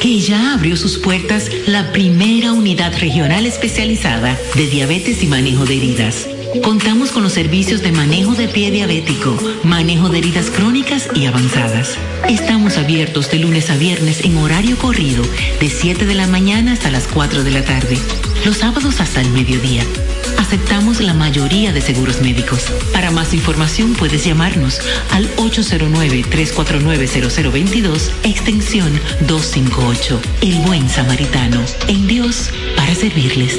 Speaker 4: que ya abrió sus puertas la primera unidad regional especializada de diabetes y manejo de heridas. Contamos con los servicios de manejo de pie diabético, manejo de heridas crónicas y avanzadas. Estamos abiertos de lunes a viernes en horario corrido, de 7 de la mañana hasta las 4 de la tarde. Los sábados hasta el mediodía. Aceptamos la mayoría de seguros médicos. Para más información puedes llamarnos al 809-349-0022, extensión 258. El buen samaritano. En Dios, para servirles.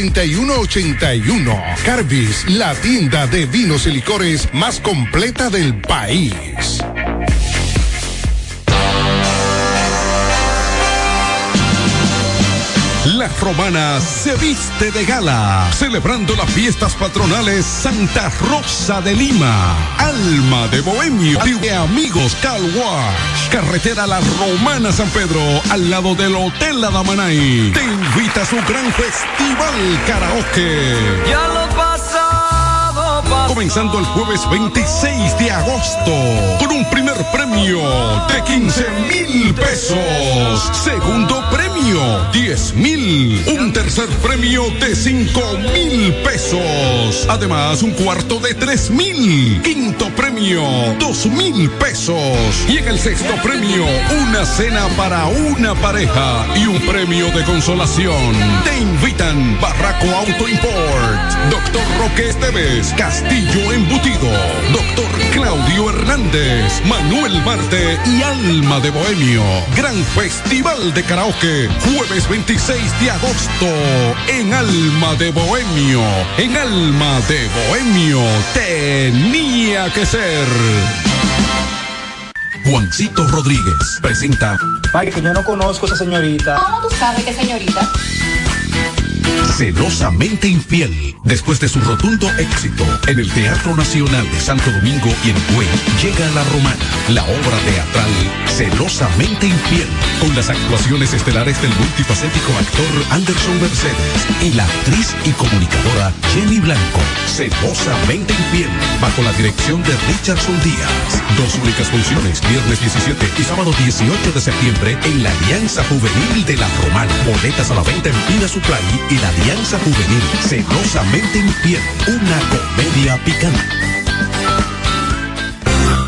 Speaker 5: 6181. Carbis, la tienda de vinos y licores más completa del país.
Speaker 20: La romana se viste de gala, celebrando las fiestas patronales Santa Rosa de Lima, Alma de Bohemio, de Amigos Cal Wash, carretera La Romana San Pedro, al lado del Hotel La Damanay. Te invita a su gran festival karaoke.
Speaker 18: Ya lo.
Speaker 20: Comenzando el jueves 26 de agosto con un primer premio de 15 mil pesos. Segundo premio 10 mil. Un tercer premio de 5 mil pesos. Además un cuarto de 3 mil. Quinto premio 2 mil pesos. Y en el sexto premio una cena para una pareja y un premio de consolación. Te invitan Barraco Auto Import, Doctor Roque Esteves, Castillo Embutido, Doctor Claudio Hernández, Manuel Marte y Alma de Bohemio. Gran Festival de Karaoke, jueves 26 de agosto en Alma de Bohemio. En Alma de Bohemio tenía que ser. Juancito Rodríguez presenta
Speaker 6: Ay, que yo no conozco a esa señorita.
Speaker 7: ¿Cómo tú sabes que señorita?
Speaker 20: Celosamente Infiel. Después de su rotundo éxito en el Teatro Nacional de Santo Domingo y en Hue, llega La Romana, la obra teatral Celosamente Infiel, con las actuaciones estelares del multifacético actor Anderson Mercedes y la actriz y comunicadora Jenny Blanco. Celosamente Infiel, bajo la dirección de Richardson Díaz. Dos únicas funciones, viernes 17 y sábado 18 de septiembre en la Alianza Juvenil de La Romana. Boletas a la venta en Pina Supply y la Alianza Juvenil. Celosamente Infiel, una comedia picante.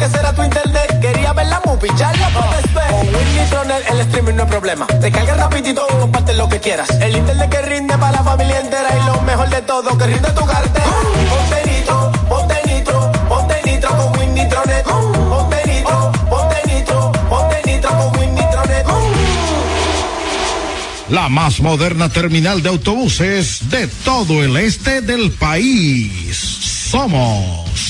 Speaker 18: que será tu internet. Quería ver la movie, ya la puedes ver. Con el streaming no es problema. Te carga rapidito comparte lo que quieras. El internet que rinde para la familia entera y lo mejor de todo que rinde tu cartera. Ponte nitro, ponte nitro, ponte nitro con Win Nitronet. Ponte nitro, ponte nitro, ponte nitro con Win Nitronet.
Speaker 10: La más moderna terminal de autobuses de todo el este del país. Somos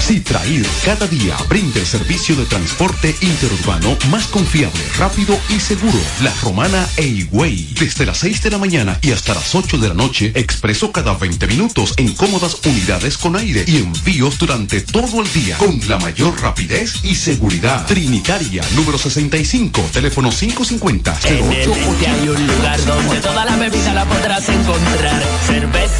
Speaker 20: Si
Speaker 7: Trair cada día brinda el servicio de transporte interurbano más confiable, rápido y seguro. La Romana e Higüey. Desde las 6 de la mañana y hasta las 8 de la noche, expreso cada 20 minutos en cómodas unidades con aire y envíos durante todo el día con la mayor rapidez y seguridad. Trinitaria, número 65, teléfono 550
Speaker 12: En el hay un lugar donde toda la bebida la podrás encontrar. Cerveza,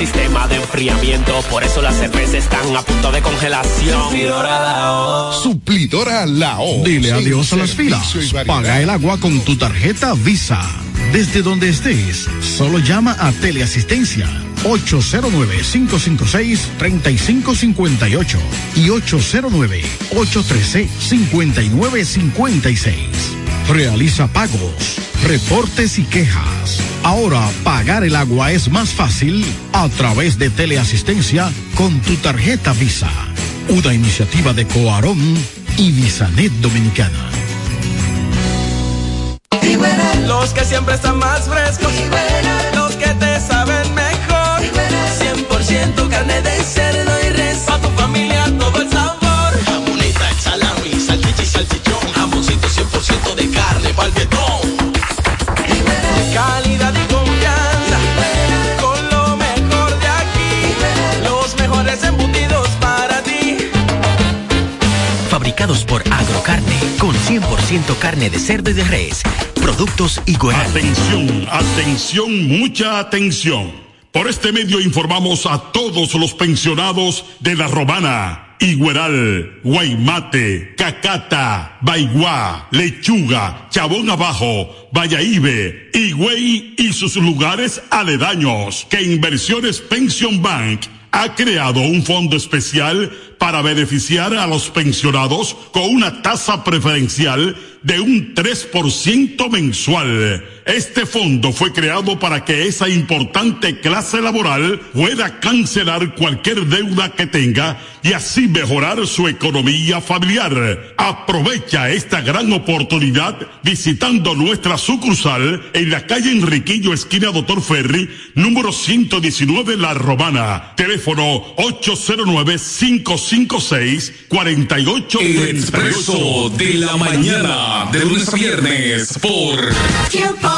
Speaker 12: Sistema de enfriamiento, por eso las cervezas están a punto de congelación. Suplidora la O.
Speaker 10: Suplidora Lao. Dile adiós a las filas. Paga el agua con tu tarjeta Visa. Desde donde estés, solo llama a Teleasistencia 809-556-3558 y 809-813-5956. Realiza pagos, reportes y quejas. Ahora pagar el agua es más fácil a través de Teleasistencia con tu tarjeta Visa. Una iniciativa de Coarón y Visanet Dominicana.
Speaker 18: Los que siempre están más frescos. Los que te saben mejor. 100% carne de cerdo Calidad y confianza. Con lo mejor de aquí. Los mejores embutidos para ti.
Speaker 8: Fabricados por Agrocarne, con 100% carne de cerdo y de res. Productos Igueral.
Speaker 14: Atención, atención, mucha atención. Por este medio informamos a todos los pensionados de La Romana, Igueral, Guaymate, Cacata, Baigua, Lechuga, Chabón Abajo, Vallaíbe, Higüey y sus lugares aledaños que Inversiones Pension Bank ha creado un fondo especial para beneficiar a los pensionados con una tasa preferencial de un 3% mensual. Este fondo fue creado para que esa importante clase laboral pueda cancelar cualquier deuda que tenga y así mejorar su economía familiar. Aprovecha esta gran oportunidad visitando nuestra sucursal en la calle Enriquillo, esquina Doctor Ferry, número 119 La Romana. Teléfono 809-556-48.
Speaker 3: El expreso de la mañana, de lunes a viernes, por
Speaker 18: Tiempo.